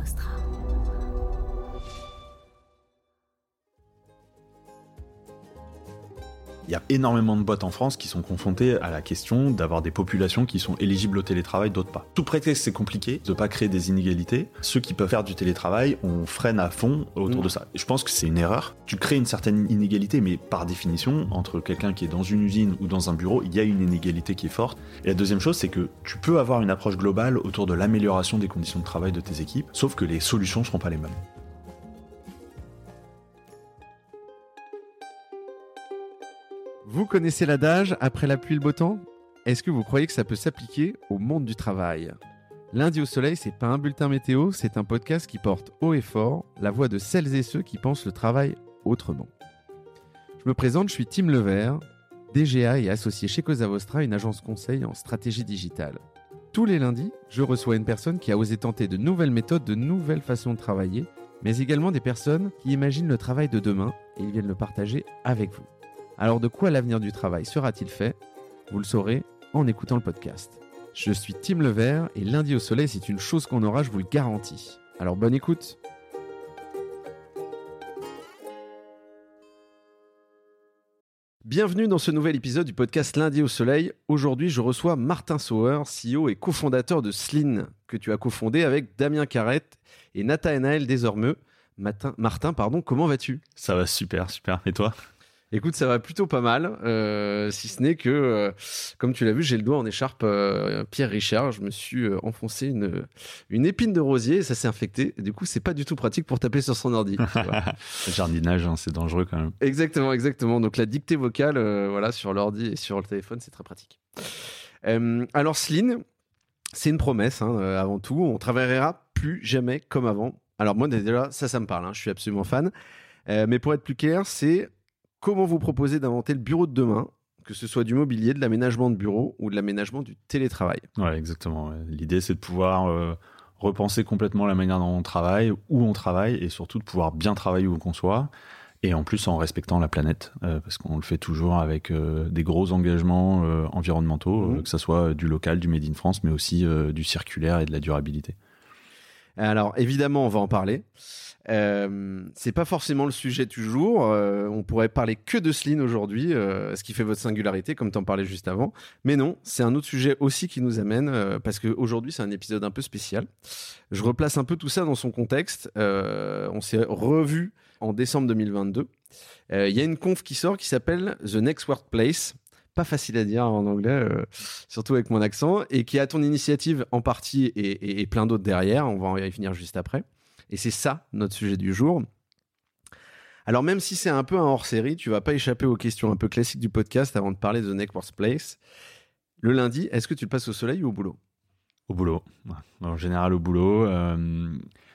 Vostra. Il y a énormément de boîtes en France qui sont confrontées à la question d'avoir des populations qui sont éligibles au télétravail, d'autres pas. Tout prétexte c'est compliqué de pas créer des inégalités. Ceux qui peuvent faire du télétravail, on freine à fond autour Mm. de ça. Et je pense que c'est une erreur. Tu crées une certaine inégalité, mais par définition, entre quelqu'un qui est dans une usine ou dans un bureau, il y a une inégalité qui est forte. Et la deuxième chose, c'est que tu peux avoir une approche globale autour de l'amélioration des conditions de travail de tes équipes, sauf que les solutions seront pas les mêmes. Vous connaissez l'adage après la pluie le beau temps? Est-ce que vous croyez que ça peut s'appliquer au monde du travail? Lundi au soleil, c'est pas un bulletin météo, c'est un podcast qui porte haut et fort la voix de celles et ceux qui pensent le travail autrement. Je me présente, je suis Tim Levert, DGA et associé chez Cosa Vostra, une agence conseil en stratégie digitale. Tous les lundis, je reçois une personne qui a osé tenter de nouvelles méthodes, de nouvelles façons de travailler, mais également des personnes qui imaginent le travail de demain et ils viennent le partager avec vous. Alors de quoi l'avenir du travail sera-t-il fait? Vous le saurez en écoutant le podcast. Je suis Tim Levert et lundi au soleil, c'est une chose qu'on aura, je vous le garantis. Alors bonne écoute Bienvenue dans ce nouvel épisode du podcast Lundi au Soleil. Aujourd'hui, je reçois Martin Sauer, CEO et cofondateur de Sleen, que tu as cofondé avec Damien Carrette et Nathanaël Desormeux. Martin, Martin, pardon, comment vas-tu? Ça va super, super. Et toi? Écoute, ça va plutôt pas mal, euh, si ce n'est que, euh, comme tu l'as vu, j'ai le doigt en écharpe euh, Pierre Richard. Je me suis enfoncé une, une épine de rosier et ça s'est infecté. Et du coup, c'est pas du tout pratique pour taper sur son ordi. Le jardinage, hein, c'est dangereux quand même. exactement, exactement. Donc la dictée vocale, voilà, sur l'ordi et sur le téléphone, c'est très pratique. Alors, Sleen, c'est une promesse hein, avant tout. On travaillera plus jamais comme avant. Alors moi déjà, ça, ça me parle. hein. Je suis absolument fan. Mais pour être plus clair, c'est comment vous proposez d'inventer le bureau de demain, que ce soit du mobilier, de l'aménagement de bureau ou de l'aménagement du télétravail? Ouais, exactement. L'idée, c'est de pouvoir euh, repenser complètement la manière dont on travaille, où on travaille, et surtout de pouvoir bien travailler où qu'on soit, et en plus en respectant la planète, euh, parce qu'on le fait toujours avec euh, des gros engagements environnementaux, euh, que ce soit du local, du Made in France, mais aussi du circulaire et de la durabilité. Alors évidemment, on va en parler. Euh, c'est pas forcément le sujet du jour. Euh, on pourrait parler que de Sleen aujourd'hui, euh, ce qui fait votre singularité, comme t'en parlais juste avant. Mais non, c'est un autre sujet aussi qui nous amène, parce qu'aujourd'hui c'est un épisode un peu spécial. Je replace un peu tout ça dans son contexte. On s'est revu en décembre 2022. Euh, Il y a une conf qui sort qui s'appelle The Next Workplace. Pas facile à dire en anglais, surtout avec mon accent, et qui a ton initiative en partie et, et- plein d'autres derrière. On va y venir juste après. Et c'est ça notre sujet du jour. Alors même si c'est un peu un hors-série, tu vas pas échapper aux questions un peu classiques du podcast avant de parler de The Next Workplace. Le lundi, est-ce que tu le passes au soleil ou au boulot? Au boulot. En général, au boulot. euh,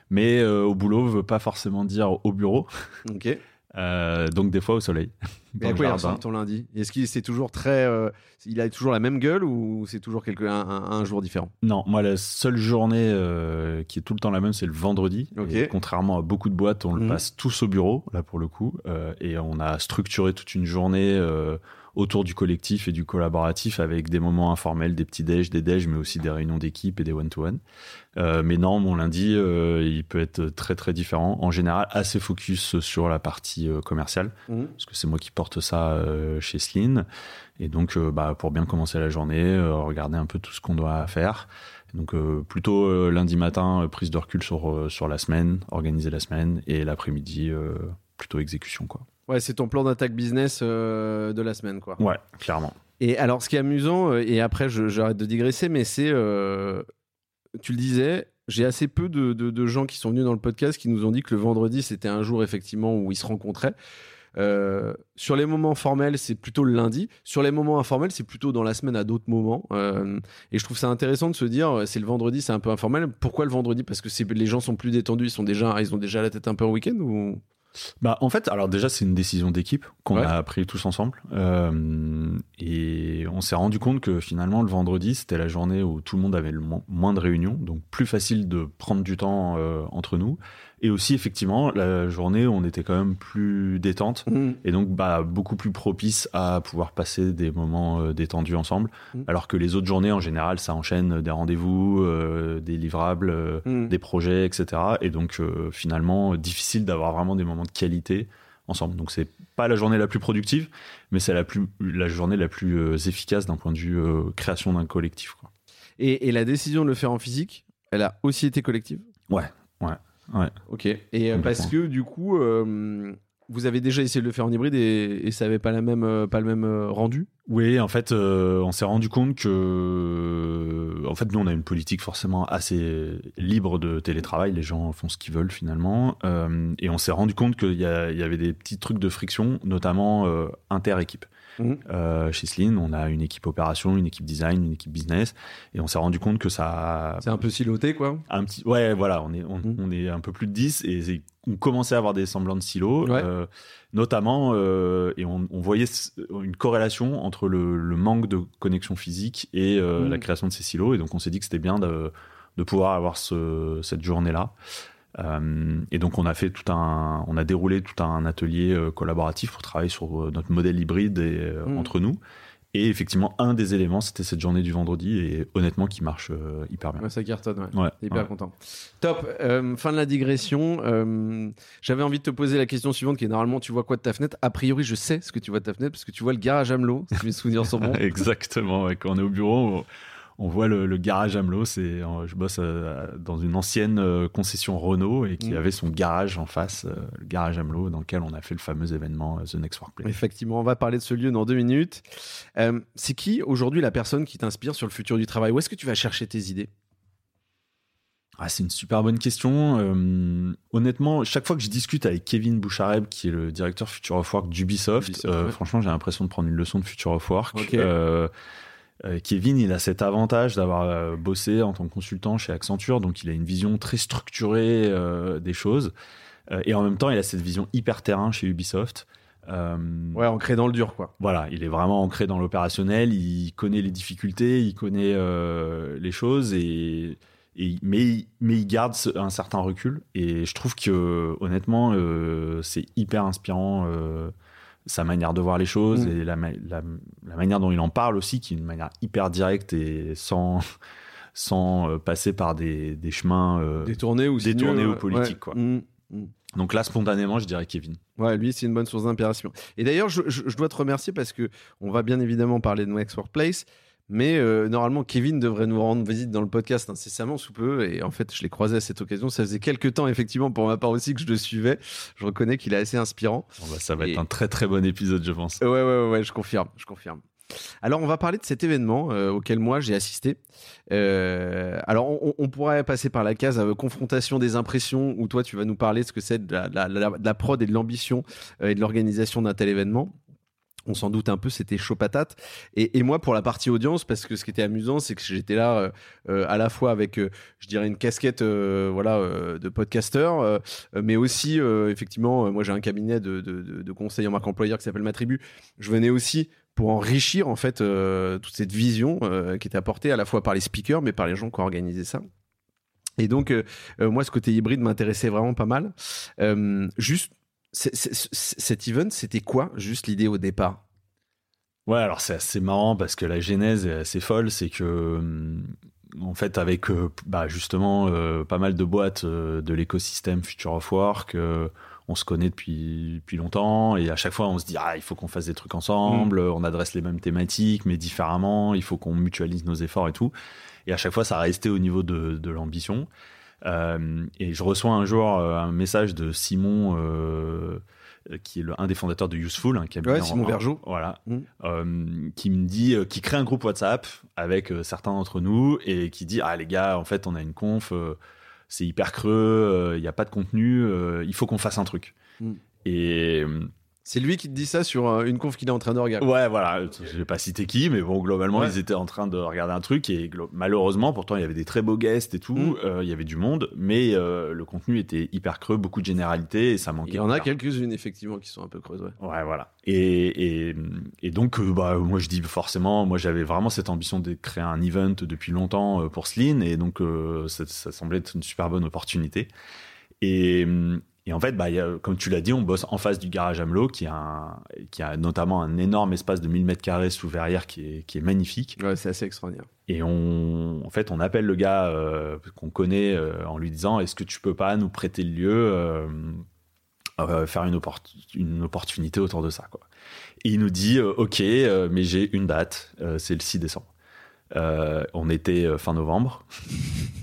mais euh, au boulot veut pas forcément dire au bureau. Ok. Euh, donc des fois au soleil. Mais Dans à quoi il ressemble ton lundi? Est-ce qu'il c'est toujours très, euh, il a toujours la même gueule ou c'est toujours quelque, un, un- un jour différent? Non, moi la seule journée euh, qui est tout le temps la même, c'est le vendredi. Ok. Et contrairement à beaucoup de boîtes, on le Mhm. passe tous au bureau, là pour le coup, euh, et on a structuré toute une journée euh, autour du collectif et du collaboratif avec des moments informels, des petits déj, des déj, mais aussi des réunions d'équipe et des one-to-one. Euh, mais non, mon lundi, euh, il peut être très très différent. En général, assez focus sur la partie euh, commerciale parce que c'est moi qui porte ça chez Sleen. Et donc, bah, pour bien commencer la journée, regarder un peu tout ce qu'on doit faire. Donc, euh, plutôt euh, lundi matin, euh, prise de recul sur, sur la semaine, organiser la semaine, et l'après-midi, plutôt exécution, quoi. Ouais, c'est ton plan d'attaque business euh, de la semaine, quoi. Ouais, clairement. Et alors, ce qui est amusant, euh, et après, j'arrête de digresser, mais c'est, euh, tu le disais, j'ai assez peu de, de- de gens qui sont venus dans le podcast qui nous ont dit que le vendredi, c'était un jour, effectivement, où ils se rencontraient. Euh, sur les moments formels, c'est plutôt le lundi. Sur les moments informels, c'est plutôt dans la semaine à d'autres moments. Euh, et je trouve ça intéressant de se dire, c'est le vendredi, c'est un peu informel. Pourquoi le vendredi? Parce que les gens sont plus détendus, ils sont déjà, ils ont déjà la tête un peu en week-end ou? Bah, en fait, alors déjà, c'est une décision d'équipe qu'on a pris tous ensemble. Euh, et on s'est rendu compte que finalement, le vendredi, c'était la journée où tout le monde avait le moins de réunions, donc plus facile de prendre du temps euh, entre nous. Et aussi, effectivement, la journée on était quand même plus détente Mmh. et donc bah, beaucoup plus propice à pouvoir passer des moments euh, détendus ensemble. Mm. Alors que les autres journées, en général, ça enchaîne des rendez-vous, euh, des livrables, euh, Mmh. des projets, etc. Et donc, finalement, difficile d'avoir vraiment des moments de qualité ensemble. Donc, c'est pas la journée la plus productive, mais c'est la, plus, la journée la plus efficace d'un point de vue création d'un collectif. Quoi. Et, et la décision de le faire en physique, elle a aussi été collective? Ouais, ouais, ouais. Ok. Et euh, parce que du coup, euh, vous avez déjà essayé de le faire en hybride et, et ça avait pas la même, euh, pas le même rendu? Oui, en fait, on s'est rendu compte que, en fait, nous, on a une politique forcément assez libre de télétravail. Les gens font ce qu'ils veulent finalement, et on s'est rendu compte qu'il y, y avait des petits trucs de friction, notamment inter-équipe. Mhm. Euh, chez Sleen, on a une équipe opération, une équipe design, une équipe business, et on s'est rendu compte que ça, C'est un peu siloté, quoi. un petit ouais voilà on est on, Mm. on est un peu plus de 10 et on commençait à avoir des semblants de silos Ouais. euh, notamment euh, et on, on voyait une corrélation entre le, le manque de connexion physique et euh, Mm. la création de ces silos et donc on s'est dit que c'était bien de, de pouvoir avoir ce, cette journée là et donc on a fait tout un on a déroulé tout un atelier euh, collaboratif pour travailler sur euh, notre modèle hybride et, euh, Mm. entre nous et effectivement un des éléments c'était cette journée du vendredi et honnêtement qui marche euh, hyper bien Ouais, ça cartonne, ouais. Ouais, hyper ouais. content. Top. Euh, fin de la digression. Euh, J'avais envie de te poser la question suivante qui est normalement tu vois quoi de ta fenêtre? A priori, je sais ce que tu vois de ta fenêtre parce que tu vois le garage Amelot, si mes souvenirs sont bons. Exactement. Quand on est au bureau, on, on voit le, le garage Amelot. C'est, euh, je bosse euh, dans une ancienne euh, concession Renault et qui Mm. avait son garage en face, le garage Amelot, dans lequel on a fait le fameux événement The Next Workplace. Effectivement, on va parler de ce lieu dans deux minutes. Euh, c'est qui aujourd'hui la personne qui t'inspire sur le futur du travail? Où est-ce que tu vas chercher tes idées? Ah, c'est une super bonne question. Euh, honnêtement, chaque fois que je discute avec Kevin Bouchareb, qui est le directeur Future of Work d'Ubisoft, Ubisoft, euh, ouais. franchement, j'ai l'impression de prendre une leçon de Future of Work. Euh, Kevin, il a cet avantage d'avoir euh, bossé en tant que consultant chez Accenture, donc il a une vision très structurée euh, des choses. Euh, et en même temps, il a cette vision hyper terrain chez Ubisoft. Euh, Ouais, ancré dans le dur, quoi. voilà, il est vraiment ancré dans l'opérationnel, il connaît les difficultés, il connaît euh, les choses, et, et- mais, mais il garde un certain recul. Et je trouve que honnêtement, euh, c'est hyper inspirant euh, sa manière de voir les choses Mm. et la, la- la manière dont il en parle aussi, qui est une manière hyper directe et sans, sans euh, passer par des, des chemins. euh, Détourné ou détourné sinueux, ou politique, ouais. quoi. Mm, mm. Donc là, spontanément, je dirais Kevin. Ouais, lui, c'est une bonne source d'inspiration. Et d'ailleurs, je, je- je dois te remercier parce que on va bien évidemment parler de Next Workplace, mais euh, normalement, Kevin devrait nous rendre visite dans le podcast incessamment sous peu. Et en fait, je l'ai croisé à cette occasion. Ça faisait quelques temps, effectivement, pour ma part aussi, que je le suivais. Je reconnais qu'il est assez inspirant. Bah, ça va Et- être un très très bon épisode, je pense. Ouais, ouais, ouais, ouais, je confirme, je confirme. Alors, on va parler de cet événement euh, auquel moi j'ai assisté. Euh, alors, on, on pourrait passer par la case euh, confrontation des impressions, où toi, tu vas nous parler de ce que c'est de la, prod et de l'ambition et de l'organisation d'un tel événement. On s'en doute un peu, c'était chaud patate. Et, moi, pour la partie audience, parce que ce qui était amusant, c'est que j'étais là euh, euh, à la fois avec, euh, je dirais, une casquette voilà, de podcasteur, mais aussi, effectivement, moi j'ai un cabinet de, de, conseil en marque employeur qui s'appelle Ma Tribu. Je venais aussi pour enrichir en fait toute cette vision qui était apportée à la fois par les speakers, mais par les gens qui ont organisé ça. Et donc, moi, ce côté hybride m'intéressait vraiment pas mal. Juste, cet event, c'était quoi Juste l'idée au départ? Ouais, alors c'est assez marrant parce que la genèse est assez folle, c'est que hum, en fait avec euh, bah, justement euh, pas mal de boîtes euh, de l'écosystème Future of Work, euh, on se connaît depuis depuis longtemps et à chaque fois on se dit ah il faut qu'on fasse des trucs ensemble, on adresse les mêmes thématiques mais différemment, il faut qu'on mutualise nos efforts et tout. Et à chaque fois ça restait au niveau de, de l'ambition. Euh, et je reçois un jour un message de Simon, qui est le, un des fondateurs de Useful, un cabinet Ouais, Simon Vergeot. Voilà, Mm. euh, qui me dit, euh, qui crée un groupe WhatsApp avec euh, certains d'entre nous et qui dit ah les gars, en fait on a une conf, euh, c'est hyper creux, il n'y a pas de contenu, euh, il faut qu'on fasse un truc. Mm. Et euh, C'est lui qui te dit ça sur euh, une conf qu'il est en train de regarder. Ouais, voilà. Je vais pas citer qui, mais bon, globalement, Ouais. ils étaient en train de regarder un truc et malheureusement, pourtant, il y avait des très beaux guests et tout. Mm. euh, il y avait du monde, mais euh, le contenu était hyper creux, beaucoup de généralités et ça manquait. Il y en a quelques-unes, effectivement, qui sont un peu creuses. Ouais. Ouais, voilà. Et, et, et donc, euh, bah, moi, je dis forcément, moi, j'avais vraiment cette ambition de créer un event depuis longtemps pour Sleen, et donc, ça, ça semblait être une super bonne opportunité. Et, et en fait, bah, il y a- comme tu l'as dit, on bosse en face du garage Amelot, qui a, un- qui a notamment un énorme espace de 1000 mètres carrés sous verrière qui est, qui est magnifique. Ouais, c'est assez extraordinaire. Et on, en fait, on appelle le gars euh, qu'on connaît euh, en lui disant Est-ce que tu peux pas nous prêter le lieu, euh, faire une, oppor- une opportunité autour de ça quoi. Et il nous dit Ok, mais j'ai une date, c'est le 6 décembre. Euh, on était euh, fin novembre.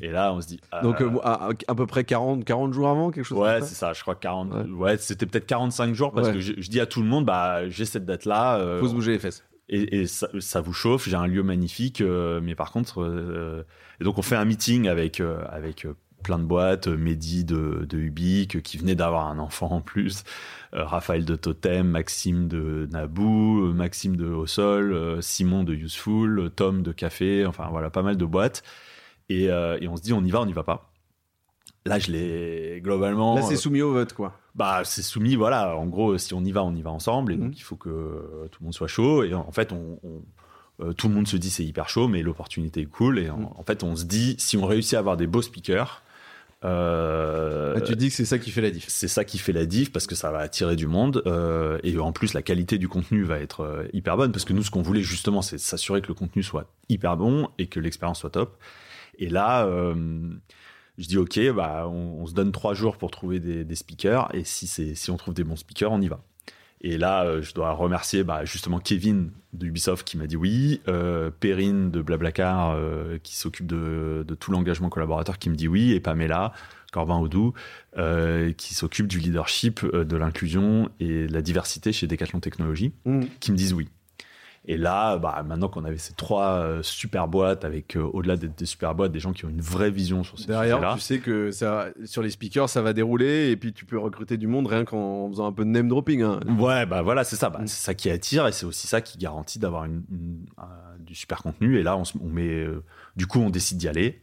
Et là, on se dit ah, Donc, euh, à, à peu près 40, 40 jours avant, quelque chose Ouais, comme c'est ça je crois 40. Ouais. Ouais, c'était peut-être 45 jours parce Ouais. que je, je dis à tout le monde Bah, j'ai cette date-là. Faut se bouger les fesses. et, et ça, ça vous chauffe. J'ai un lieu magnifique, euh, mais par contre, euh, et donc on fait un meeting avec euh, avec plein de boîtes, Mehdi de, de Ubik qui venait d'avoir un enfant en plus, Raphaël de Totem, Maxime de Naboo, euh, Maxime de Au Sol, euh, Simon de Useful, euh, Tom de Café, enfin voilà, pas mal de boîtes. Et, euh, et on se dit, on y va, on y va pas. Là, je l'ai globalement. Là, c'est euh, soumis au vote, quoi. bah, c'est soumis, voilà. En gros, si on y va, on y va ensemble. Et Mhm. donc, il faut que euh, tout le monde soit chaud. Et en fait, on, on- euh, tout le monde se dit c'est hyper chaud, mais l'opportunité est cool. Et en, Mhm. en fait, on se dit si on réussit à avoir des beaux speakers, euh, Ah, tu dis que c'est ça qui fait la diff. c'est ça qui fait la diff parce que ça va attirer du monde. euh, et en plus, la qualité du contenu va être euh, hyper bonne parce que nous, ce qu'on voulait justement, c'est s'assurer que le contenu soit hyper bon et que l'expérience soit top. Et là, euh, je dis ok, bah, on, on se donne trois jours pour trouver des, des speakers et si, c'est, si on trouve des bons speakers, on y va. Et là, euh, je dois remercier bah, justement Kevin de Ubisoft qui m'a dit oui, euh, Perrine de Blablacar euh, qui s'occupe de, de tout l'engagement collaborateur qui me dit oui, et Pamela, Corbin Audou, euh, qui s'occupe du leadership, de l'inclusion et de la diversité chez Decathlon Technologies, Mhm. qui me disent oui. Et là, bah, maintenant qu'on avait ces trois euh, super boîtes, avec euh, au-delà des, des super boîtes, des gens qui ont une vraie vision sur ces Derrière, sujets-là. tu sais que ça, sur les speakers, ça va dérouler et puis tu peux recruter du monde rien qu'en faisant un peu de name dropping. hein. Ouais, bah voilà, c'est ça. Bah, Mm. C'est ça qui attire et c'est aussi ça qui garantit d'avoir une, une- un- du super contenu. Et là, on, met, euh, du coup, on décide d'y aller.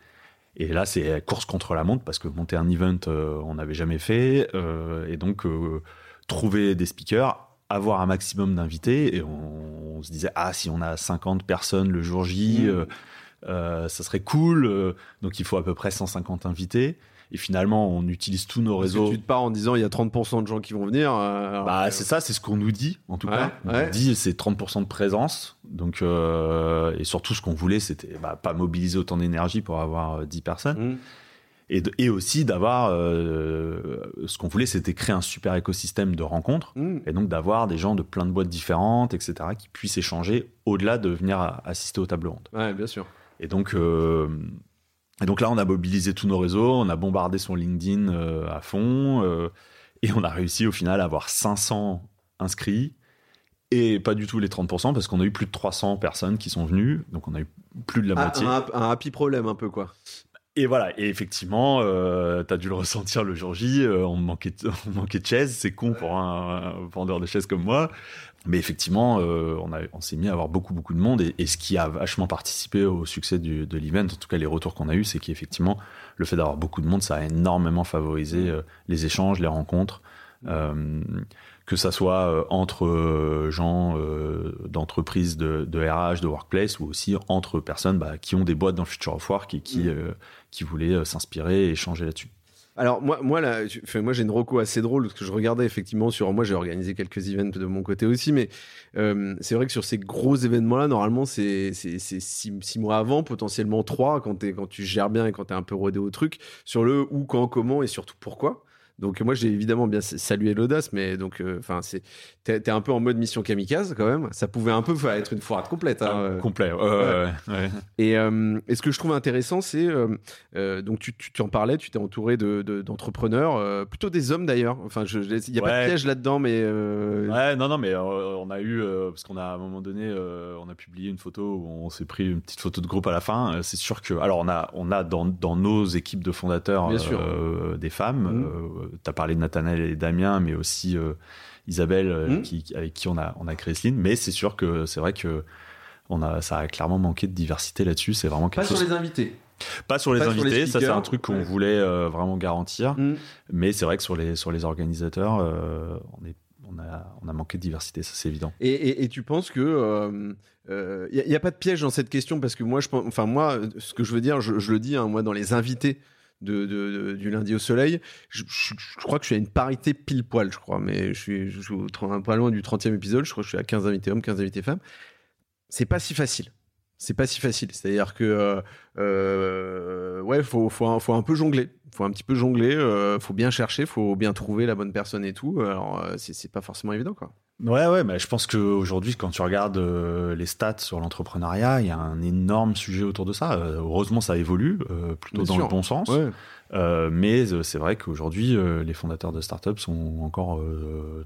Et là, c'est course contre la montre parce que monter un event, euh, on n'avait jamais fait. euh, et donc, euh, trouver des speakers, avoir un maximum d'invités. Et on, on se disait, ah, si on a 50 personnes le jour J, Mm. euh, euh, ça serait cool. euh, donc, il faut à peu près 150 invités. Et finalement, on utilise tous nos Parce que réseaux. tu te pars en disant il y a 30% de gens qui vont venir. euh, Bah, c'est ça, c'est ce qu'on nous dit, en tout Ouais, cas. On ouais. nous dit c'est 30% de présence. Donc, et surtout, ce qu'on voulait, c'était bah, pas mobiliser autant d'énergie pour avoir euh, 10 personnes. Mhm. Et, de- et aussi d'avoir. euh, ce qu'on voulait, c'était créer un super écosystème de rencontres. Mhm. Et donc d'avoir des gens de plein de boîtes différentes, etc., qui puissent échanger au-delà de venir assister aux tables rondes. Ouais, bien sûr. Et donc, euh, et donc là, on a mobilisé tous nos réseaux, on a bombardé son LinkedIn euh, à fond, et on a réussi au final à avoir 500 inscrits, et pas du tout les 30%, parce qu'on a eu plus de 300 personnes qui sont venues, donc on a eu plus de la Ah, moitié. un, un happy problème un peu quoi. Et voilà, et effectivement, euh, t'as dû le ressentir le jour J, euh, on, manquait de, on manquait de chaises, c'est con pour un, un vendeur de chaises comme moi. Mais effectivement, euh, on, s'est mis à avoir beaucoup, beaucoup de monde, et, et ce qui a vachement participé au succès du, de l'event, en tout cas les retours qu'on a eus, c'est qu'effectivement, le fait d'avoir beaucoup de monde, ça a énormément favorisé euh, les échanges, les rencontres. Euh, que ça soit euh, entre euh, gens euh, d'entreprises de, de RH, de workplace, ou aussi entre personnes bah, qui ont des boîtes dans le Future of Work et qui, Mm. qui voulaient s'inspirer et échanger là-dessus. Alors moi, moi, là, moi j'ai une reco assez drôle parce que je regardais effectivement sur moi j'ai organisé quelques events de mon côté aussi, mais euh, c'est vrai que sur ces gros événements-là, normalement c'est six, six mois avant, potentiellement trois quand tu gères bien et quand t'es un peu rodé au truc sur le où, quand, comment et surtout pourquoi. Donc moi j'ai évidemment bien salué l'audace, mais donc euh, enfin c'est t'es t'es un peu en mode mission kamikaze quand même. Ça pouvait un peu être une foirade complète. hein, euh. Complet. ouais, ouais, ouais. Et, euh, et ce que je trouve intéressant, c'est euh, donc tu, tu, tu en parlais, tu t'es entouré de, de- d'entrepreneurs, plutôt des hommes d'ailleurs. Enfin, il n'y a pas de piège là-dedans, mais Ouais, non, non, mais on a eu, parce qu'on a à un moment donné, on a publié une photo où on s'est pris une petite photo de groupe à la fin. C'est sûr que, alors on a, on a dans, dans nos équipes de fondateurs Bien sûr. des femmes, Mhm. Euh, tu as parlé de Nathanaël et Damien, mais aussi Isabelle, Mm. qui, avec qui on a, on a créé Slim. Mais c'est sûr que c'est vrai que on a, ça a clairement manqué de diversité là-dessus. C'est vraiment quelque Pas sur les invités. Pas sur les pas sur les invités, ça c'est un truc qu'on Ouais. voulait euh, vraiment garantir. Mm. Mais c'est vrai que sur les, sur les organisateurs, euh, on, est, on, a, on a manqué de diversité, ça c'est évident. Et, et- et tu penses que il n'y a, pas de piège dans cette question? Parce que moi, je enfin moi, ce que je veux dire, je, je le dis, hein, moi, dans les invités du lundi au soleil, je, crois que je suis à une parité pile poil, je crois, mais je suis, pas loin du 30e épisode, je crois que je suis à 15 invités hommes, 15 invités femmes. C'est pas si facile. C'est pas si facile. C'est-à-dire que, euh, euh, ouais, faut, un- peu jongler. Faut un petit peu jongler. euh, faut bien chercher. Faut bien trouver la bonne personne et tout. Alors, c'est pas forcément évident, quoi. Ouais, ouais, mais je pense qu'aujourd'hui, quand tu regardes euh, les stats sur l'entrepreneuriat, il y a un énorme sujet autour de ça. Euh, heureusement, ça évolue euh, plutôt Bien dans sûr. le bon sens. Ouais. Mais c'est vrai qu'aujourd'hui, les fondateurs de startups sont encore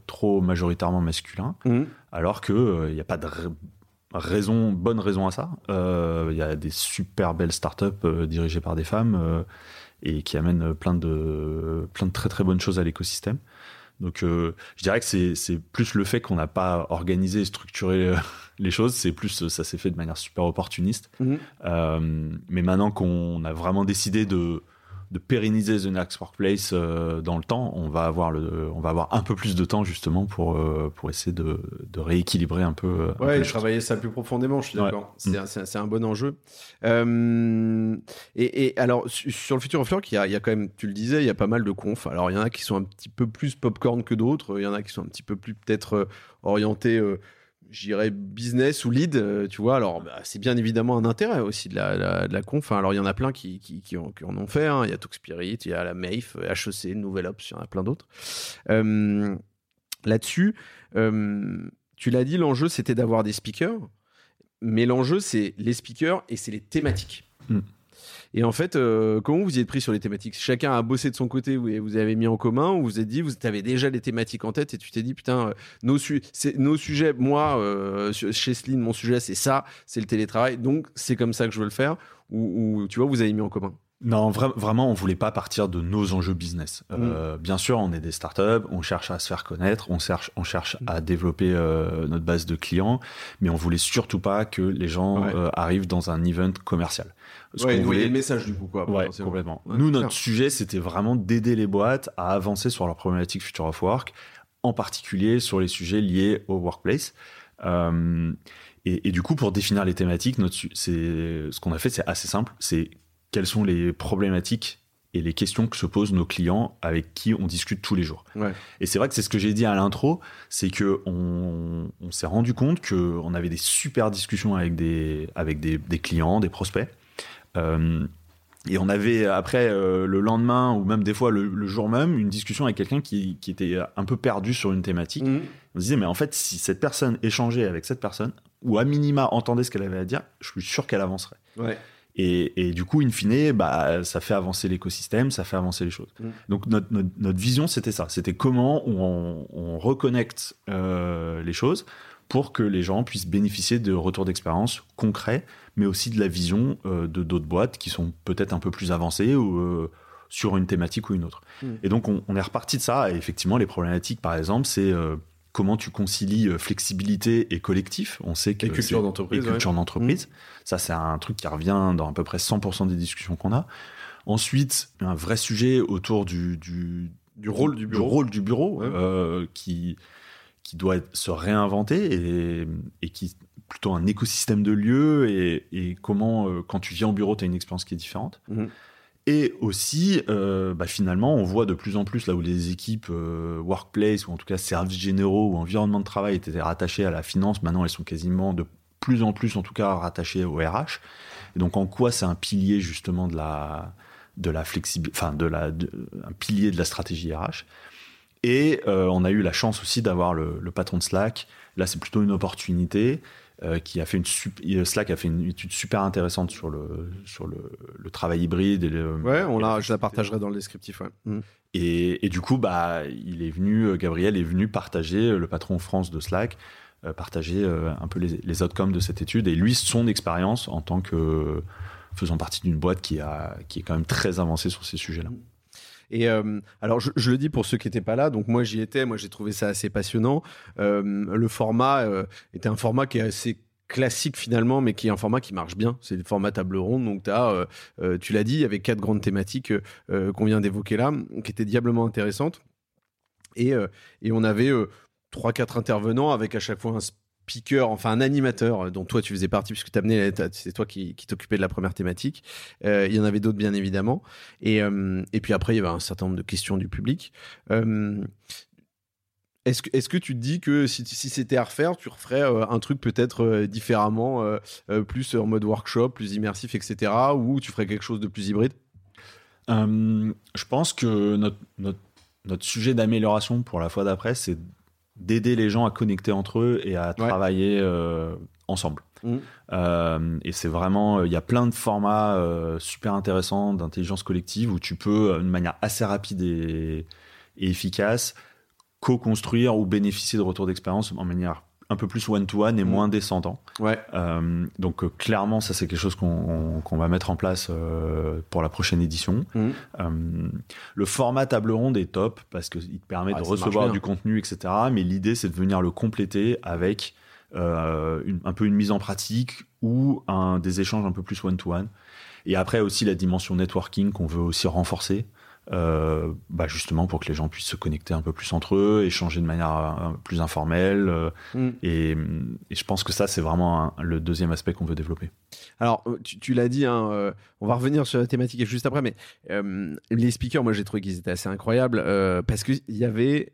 trop majoritairement masculins, Mhm. alors qu'il n'y a pas de ra- raison, bonne raison à ça. Il y a des super belles startups dirigées par des femmes et qui amènent plein de, plein de très très bonnes choses à l'écosystème. Donc euh, je dirais que c'est c'est plus le fait qu'on n'a pas organisé et structuré euh, les choses, c'est plus ça s'est fait de manière super opportuniste. Mhm. Euh, mais maintenant qu'on a vraiment décidé de, de pérenniser The Next Workplace euh, dans le temps, on va avoir le, on va avoir un peu plus de temps justement pour euh, pour essayer de, de rééquilibrer un peu. euh, un peu Ouais, travailler ça plus profondément, je suis Ouais. d'accord. C'est un- C'est un, un bon enjeu. Euh, et, et alors, su- sur le Future of Work, il y a, il y a quand même, tu le disais, il y a pas mal de confs. Alors, il y en a qui sont un petit peu plus popcorn que d'autres. Il y en a qui sont un petit peu plus peut-être orientés, j'irais, business ou lead, euh, tu vois. Alors, bah, c'est bien évidemment un intérêt aussi de la, de la conf. hein. Alors, il y en a plein qui, qui, en, ont fait. hein. Il y a Talk il y a la MAIF, HEC, Nouvelle Ops, il y en a plein d'autres. Euh, Là-dessus, euh, tu l'as dit, l'enjeu c'était d'avoir des speakers, mais l'enjeu c'est les speakers et c'est les thématiques. Mm. Et en fait, euh, comment vous y êtes pris sur les thématiques? Chacun a bossé de son côté, vous vous avez mis en commun, ou vous vous êtes dit, vous avez déjà les thématiques en tête et tu t'es dit, putain, euh, nos, su- nos sujets, moi, euh, chez Slim, mon sujet c'est ça, c'est le télétravail, donc c'est comme ça que je veux le faire, ou, ou, tu vois, vous avez mis en commun? Non, vra- vraiment, on voulait pas partir de nos enjeux business. Euh, Bien sûr, on est des startups, on cherche à se faire connaître, on cherche, on cherche à développer euh, notre base de clients, mais on voulait surtout pas que les gens Ouais. euh, arrivent dans un event commercial. Ce ouais, voulait- le message du coup, quoi. Ouais, complètement. Ouais, Nous, notre clair. sujet, c'était vraiment d'aider les boîtes à avancer sur leurs problématiques Future of Work, en particulier sur les sujets liés au workplace. Euh, et, et du coup, pour définir les thématiques, notre, c'est, ce qu'on a fait, c'est assez simple. C'est quelles sont les problématiques et les questions que se posent nos clients avec qui on discute tous les jours. Ouais. Et c'est vrai que c'est ce que j'ai dit à l'intro, c'est que on, on s'est rendu compte que on avait des super discussions avec des avec des, des clients, des prospects. Euh, et on avait après euh, le lendemain ou même des fois le, le jour même une discussion avec quelqu'un qui, qui était un peu perdu sur une thématique. Mhm. On se disait mais en fait si cette personne échangeait avec cette personne ou à minima entendait ce qu'elle avait à dire, je suis sûr qu'elle avancerait. Ouais. Et, et du coup, in fine, bah, ça fait avancer l'écosystème, ça fait avancer les choses. Mm. Donc notre, notre, notre vision, c'était ça. C'était comment on, on reconnecte euh, les choses pour que les gens puissent bénéficier de retours d'expérience concrets, mais aussi de la vision euh, de d'autres boîtes qui sont peut-être un peu plus avancées ou euh, sur une thématique ou une autre. Mm. Et donc on, on est reparti de ça. Et effectivement, les problématiques, par exemple, c'est comment tu concilies euh, flexibilité et collectif. On sait que Et culture d'entreprise, ouais. culture d'entreprise. Ça, c'est un truc qui revient dans à peu près 100% des discussions qu'on a. Ensuite, un vrai sujet autour du, du, Du rôle du bureau. rôle du bureau Ouais. euh, qui, qui doit se réinventer et, et qui plutôt un écosystème de lieux et, et comment, euh, quand tu viens au bureau, tu as une expérience qui est différente. Mhm. Et aussi, euh, bah, finalement, on voit de plus en plus là où les équipes euh, workplace ou en tout cas services généraux ou environnement de travail étaient rattachées à la finance, maintenant elles sont quasiment de plus en plus, en tout cas, rattachées au RH. Donc, en quoi c'est un pilier justement de la de la flexibilité, enfin de la un pilier de la stratégie RH. Et euh, on a eu la chance aussi d'avoir le patron de Slack. Là, c'est plutôt une opportunité euh, qui a fait une euh, Slack a fait une étude super intéressante sur le sur le, le travail hybride et le, Ouais, on et la, je la partagerai dans le descriptif. Ouais. Mhm. et, et du coup, bah, il est venu, euh, Gabriel est venu partager, le patron France de Slack, euh, partager euh, un peu les, les outcomes de cette étude et lui, son expérience en tant que faisant partie d'une boîte qui, a, qui est quand même très avancée sur ces sujets-là. Et alors, je, le dis pour ceux qui n'étaient pas là. Donc moi, j'y étais. Moi, j'ai trouvé ça assez passionnant. le format était un format qui est assez classique finalement, mais qui est un format qui marche bien. C'est le format table ronde. Donc, as, tu l'as dit, il y avait quatre grandes thématiques qu'on vient d'évoquer là, qui étaient diablement intéressantes. Et, et on avait trois, quatre intervenants avec à chaque fois un speaker, enfin un animateur dont toi tu faisais partie puisque amené, c'est toi qui, t'occupais de la première thématique. Euh, il y en avait d'autres bien évidemment. Et, euh, et puis après il y avait un certain nombre de questions du public. Euh, est-ce que, est que tu te dis que si, si c'était à refaire, tu referais un truc peut-être différemment, plus en mode workshop, plus immersif, etc. Ou tu ferais quelque chose de plus hybride? Je pense que notre, notre, notre sujet d'amélioration pour la fois d'après, c'est d'aider les gens à connecter entre eux et à travailler euh, ensemble. Mmh. Euh, et c'est vraiment, euh, il y a plein de formats super intéressants d'intelligence collective où tu peux, d'une manière assez rapide et, et efficace, co-construire ou bénéficier de retours d'expérience en manière un peu plus one-to-one et mm. moins descendant. Ouais. Euh, donc euh, clairement, ça c'est quelque chose qu'on va mettre en place euh, pour la prochaine édition. Mm. le format table ronde est top parce qu'il te permet de recevoir du contenu, etc. Mais l'idée c'est de venir le compléter avec un peu une mise en pratique ou un, des échanges un peu plus one-to-one. Et après aussi la dimension networking qu'on veut aussi renforcer. Euh, bah justement pour que les gens puissent se connecter un peu plus entre eux, échanger de manière euh, plus informelle. Euh, mm. et, je pense que ça, c'est vraiment le deuxième aspect qu'on veut développer. Alors, tu, l'as dit, hein, on va revenir sur la thématique juste après, mais les speakers, moi j'ai trouvé qu'ils étaient assez incroyables parce qu'il y avait,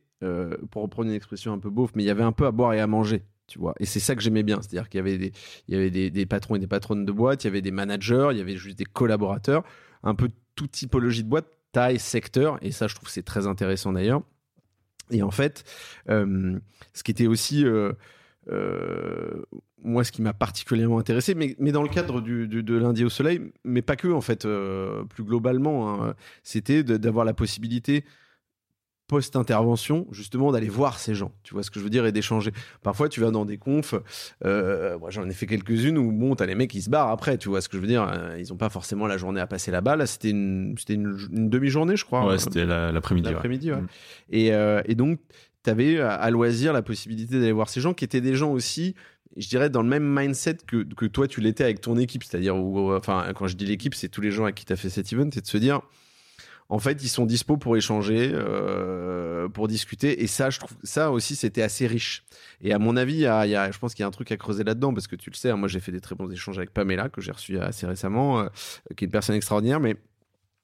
pour reprendre une expression un peu beauf, mais il y avait un peu à boire et à manger. Tu vois. Et c'est ça que j'aimais bien, c'est-à-dire qu'il y avait, des, il y avait des, des, patrons et des patronnes de boîte, il y avait des managers, il y avait juste des collaborateurs, un peu toute typologie de boîte, taille, secteur, et ça je trouve c'est très intéressant d'ailleurs. Et en fait, euh, ce qui était aussi, euh, euh, moi, ce qui m'a particulièrement intéressé, mais, mais, dans le cadre du, de lundi au soleil, mais pas que en fait, plus globalement, hein, c'était d'avoir la possibilité post-intervention, justement, d'aller voir ces gens. Tu vois ce que je veux dire? Et d'échanger. Parfois, tu vas dans des confs, euh, moi j'en ai fait quelques-unes où, bon, t'as les mecs qui se barrent après, tu vois ce que je veux dire? Euh, ils ont pas forcément la journée à passer là-bas. Là, c'était une, c'était une, demi-journée, je crois. Ouais, c'était l'après-midi. L'après-midi, ouais. Mm. Et, euh, et donc, tu avais à loisir la possibilité d'aller voir ces gens qui étaient des gens aussi je dirais dans le même mindset que, que toi tu l'étais avec ton équipe c'est-à-dire enfin quand je dis l'équipe c'est tous les gens à qui tu as fait cet event c'est de se dire en fait, ils sont dispo pour échanger, euh, pour discuter. Et ça, je trouve ça aussi, c'était assez riche. Et à mon avis, il y a, je pense qu'il y a un truc à creuser là-dedans parce que tu le sais, hein, moi j'ai fait des très bons échanges avec Pamela que j'ai reçu assez récemment, euh, qui est une personne extraordinaire, mais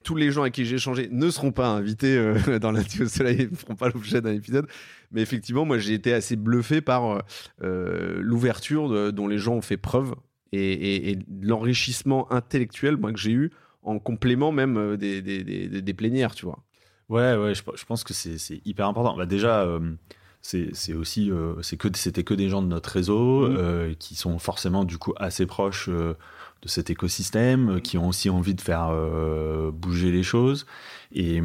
tous les gens avec qui j'ai échangé ne seront pas invités euh, dans lundi au soleil, ne feront pas l'objet d'un épisode. Mais effectivement, moi j'ai été assez bluffé par l'ouverture dont les gens ont fait preuve et, et l'enrichissement intellectuel moi que j'ai eu en complément même euh, des, des, des, plénières, tu vois. Ouais, ouais, je, pense que c'est hyper important. Bah déjà, euh, c'est aussi euh, c'est que c'était que des gens de notre réseau mmh. qui sont forcément du coup assez proches de cet écosystème, qui ont aussi envie de faire bouger les choses et,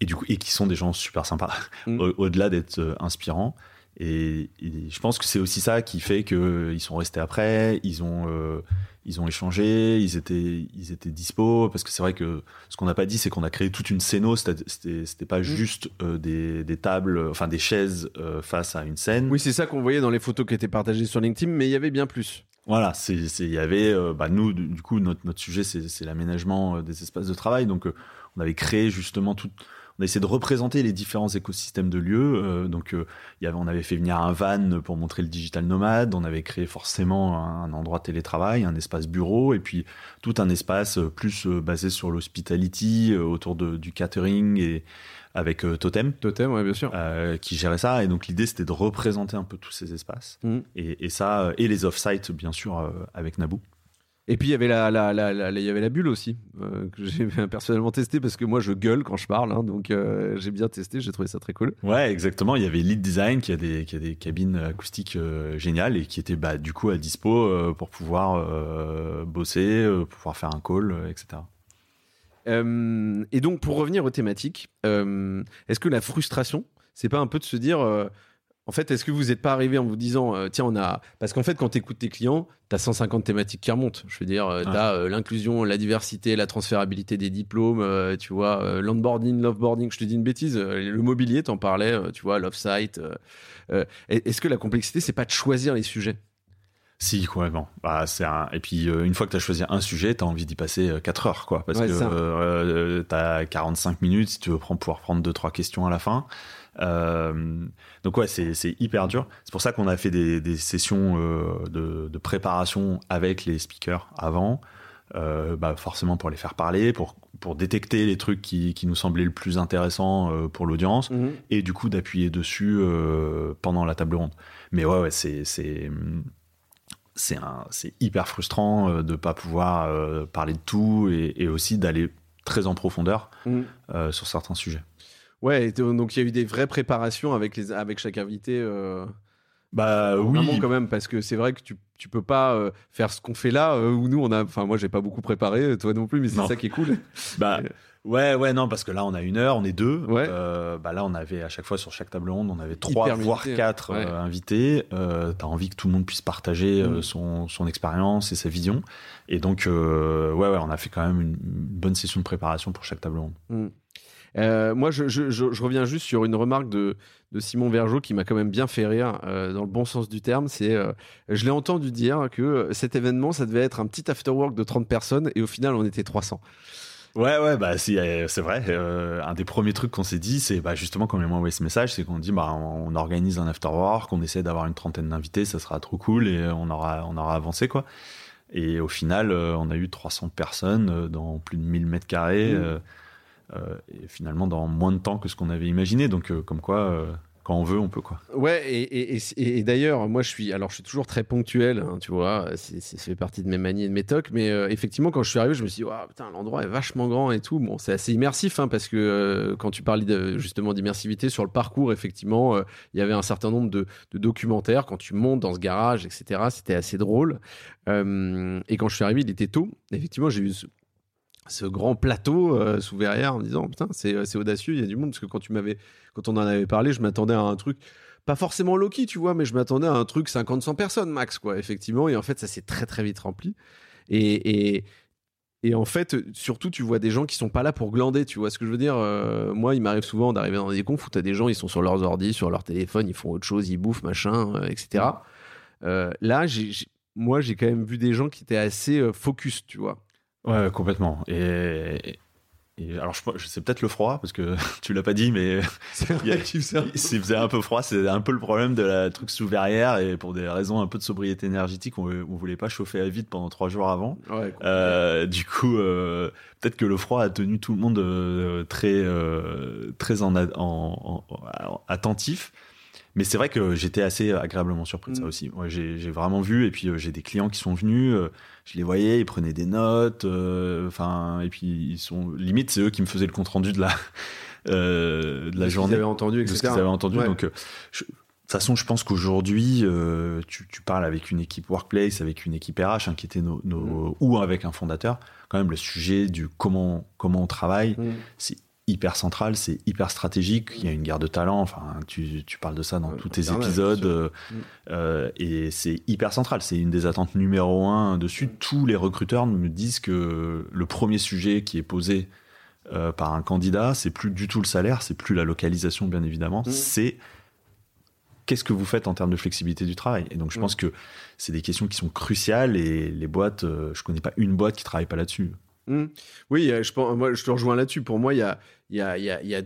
et, du coup et qui sont des gens super sympas mmh. au-delà d'être inspirants. Et, je pense que c'est aussi ça qui fait qu'ils sont restés après, ils ont, euh, ils ont échangé, ils étaient, ils étaient dispo. Parce que c'est vrai que ce qu'on n'a pas dit, c'est qu'on a créé toute une scéno. C'était pas mmh. juste euh, des, des, tables, enfin des chaises euh, face à une scène. Oui, c'est ça qu'on voyait dans les photos qui étaient partagées sur LinkedIn, mais il y avait bien plus. Voilà, il y avait, bah, nous, du coup, notre, notre sujet, c'est l'aménagement des espaces de travail. Donc, on avait créé justement tout on a essayé de représenter les différents écosystèmes de lieux. Euh, donc, euh, y avait, on avait fait venir un van pour montrer le digital nomade. On avait créé forcément un, endroit télétravail, un espace bureau, et puis tout un espace euh, plus basé sur l'hospitality, autour de, du catering et avec Totem. Totem, oui, bien sûr. qui gérait ça. Et donc, l'idée, c'était de représenter un peu tous ces espaces. Mmh. Et, et, ça, et les off-site, bien sûr, avec Naboo. Et puis il y avait la, la, la, il y avait la bulle aussi euh, que j'ai personnellement testé parce que moi je gueule quand je parle, hein, donc euh, j'ai bien testé, j'ai trouvé ça très cool. Ouais, exactement. Il y avait Lead Design qui a des qui a des cabines acoustiques euh, géniales et qui était bah, du coup à dispo pour pouvoir bosser, pour pouvoir faire un call, etc. et donc pour revenir aux thématiques, est-ce que la frustration, c'est pas un peu de se dire en fait, est-ce que vous n'êtes pas arrivé en vous disant, euh, tiens, on a. Parce qu'en fait, quand tu écoutes tes clients, tu as 150 thématiques qui remontent. Je veux dire, tu as l'inclusion, la diversité, la transférabilité des diplômes, euh, tu vois, euh, l'onboarding, l'offboarding. Je te dis une bêtise, le mobilier, t'en parlais, tu vois, l'offsite. Est-ce que la complexité, c'est pas de choisir les sujets? Si, bon. Bah, c'est un... Et puis, une fois que tu as choisi un sujet, tu as envie d'y passer 4 heures, quoi. Parce que tu as 45 minutes si tu veux prendre, pouvoir prendre 2-3 questions à la fin. Euh, donc ouais, c'est hyper dur. C'est pour ça qu'on a fait des, des sessions euh, de, de, préparation avec les speakers avant, euh, bah forcément pour les faire parler, pour, pour détecter les trucs qui, qui nous semblaient le plus intéressant euh, pour l'audience, mhm. et du coup d'appuyer dessus euh, pendant la table ronde. Mais ouais, ouais c'est hyper frustrant de pas pouvoir parler de tout et, et aussi d'aller très en profondeur mhm. sur certains sujets. Ouais, donc il y a eu des vraies préparations avec, les, avec chaque invité. Euh... Bah oui. quand même, parce que c'est vrai que tu, tu peux pas euh, faire ce qu'on fait là, euh, où nous on a. Enfin, moi j'ai pas beaucoup préparé, toi non plus, mais c'est ça qui est cool. bah. Ouais, ouais, non, parce que là, on a une heure, on est deux. Ouais. Euh, bah là, on avait à chaque fois sur chaque table ronde, on avait trois, voire quatre invités. T'as envie que tout le monde puisse partager mm. son, son expérience et sa vision. Et donc, ouais, ouais, on a fait quand même une, bonne session de préparation pour chaque table ronde. Mm. Euh, moi, je, je, je, reviens juste sur une remarque de, de Simon Vergeot qui m'a quand même bien fait rire, euh, dans le bon sens du terme. C'est, euh, je l'ai entendu dire que cet événement, ça devait être un petit afterwork de 30 personnes et au final, on était 300. Ouais, ouais, bah c'est vrai. un des premiers trucs qu'on s'est dit, c'est bah, justement quand on m'a envoyé ce message, c'est qu'on dit bah on, organise un afterwork, on essaie d'avoir une trentaine d'invités, ça sera trop cool et on aura on aura avancé quoi. Et au final, on a eu 300 personnes dans plus de 1000 mètres carrés. Mmh. Euh, et finalement dans moins de temps que ce qu'on avait imaginé. Donc, euh, comme quoi euh, quand on veut, on peut quoi. Ouais, et, d'ailleurs, moi je suis, alors je suis toujours très ponctuel, hein, tu vois, c'est, ça fait partie de mes manies et de mes tocs, mais effectivement, quand je suis arrivé, je me suis dit, putain, l'endroit est vachement grand et tout. Bon, c'est assez immersif, hein, parce que quand tu parlais de, justement d'immersivité sur le parcours, effectivement, il y avait un certain nombre de, de, documentaires quand tu montes dans ce garage, etc. C'était assez drôle. et quand je suis arrivé, il était tôt. Effectivement, j'ai eu ce grand plateau euh, sous verrière en disant putain c'est audacieux il y a du monde. Parce que quand tu m'avais quand on en avait parlé je m'attendais à un truc pas forcément Loki tu vois mais je m'attendais à un truc 50 100 personnes max quoi effectivement. Et en fait ça s'est très très vite rempli. Et, et, et en fait surtout tu vois des gens qui sont pas là pour glander tu vois ce que je veux dire euh, moi il m'arrive souvent d'arriver dans des confs où t'as des gens ils sont sur leurs ordi sur leur téléphone ils font autre chose ils bouffent machin euh, etc là j'ai moi j'ai quand même vu des gens qui étaient assez focus tu vois Ouais, complètement. Et, alors, je, c'est peut-être le froid, parce que tu l'as pas dit, mais il faisait un peu froid. C'est un peu le problème de la truc sous verrière, et pour des raisons un peu de sobriété énergétique, on, on voulait pas chauffer à vide pendant trois jours avant. Ouais, euh, du coup, euh, peut-être que le froid a tenu tout le monde euh, très, très en, en, en, attentif. Mais c'est vrai que j'étais assez agréablement surpris de ça mm. aussi. J'ai vraiment vu, et puis euh, j'ai des clients qui sont venus, euh, je les voyais, ils prenaient des notes, euh, enfin, et puis ils sont limite, c'est eux qui me faisaient le compte rendu de la de la journée, avaient entendu, etc. De ce qu'ils avaient entendu. Donc, je, de toute façon, je pense qu'aujourd'hui, tu, tu, parles avec une équipe workplace, avec une équipe RH, hein, qui était nos, nos mm. ou avec un fondateur. Quand même, le sujet du comment comment on travaille, mm. c'est hyper central, c'est hyper stratégique. Il y a une guerre de talent. Enfin, tu, tu parles de ça dans tous tes épisodes. Euh, mm. euh, et c'est hyper central. C'est une des attentes numéro un dessus. Tous les recruteurs me disent que le premier sujet qui est posé euh, par un candidat, c'est plus du tout le salaire, c'est plus la localisation, bien évidemment. Mm. C'est qu'est-ce que vous faites en termes de flexibilité du travail. Et donc, je mm. pense que c'est des questions qui sont cruciales. Et les boîtes, je connais pas une boîte qui travaille pas là-dessus. Mmh. Oui, je, pense, moi, je te rejoins là-dessus. Pour moi, il y a, y, a, y, y a,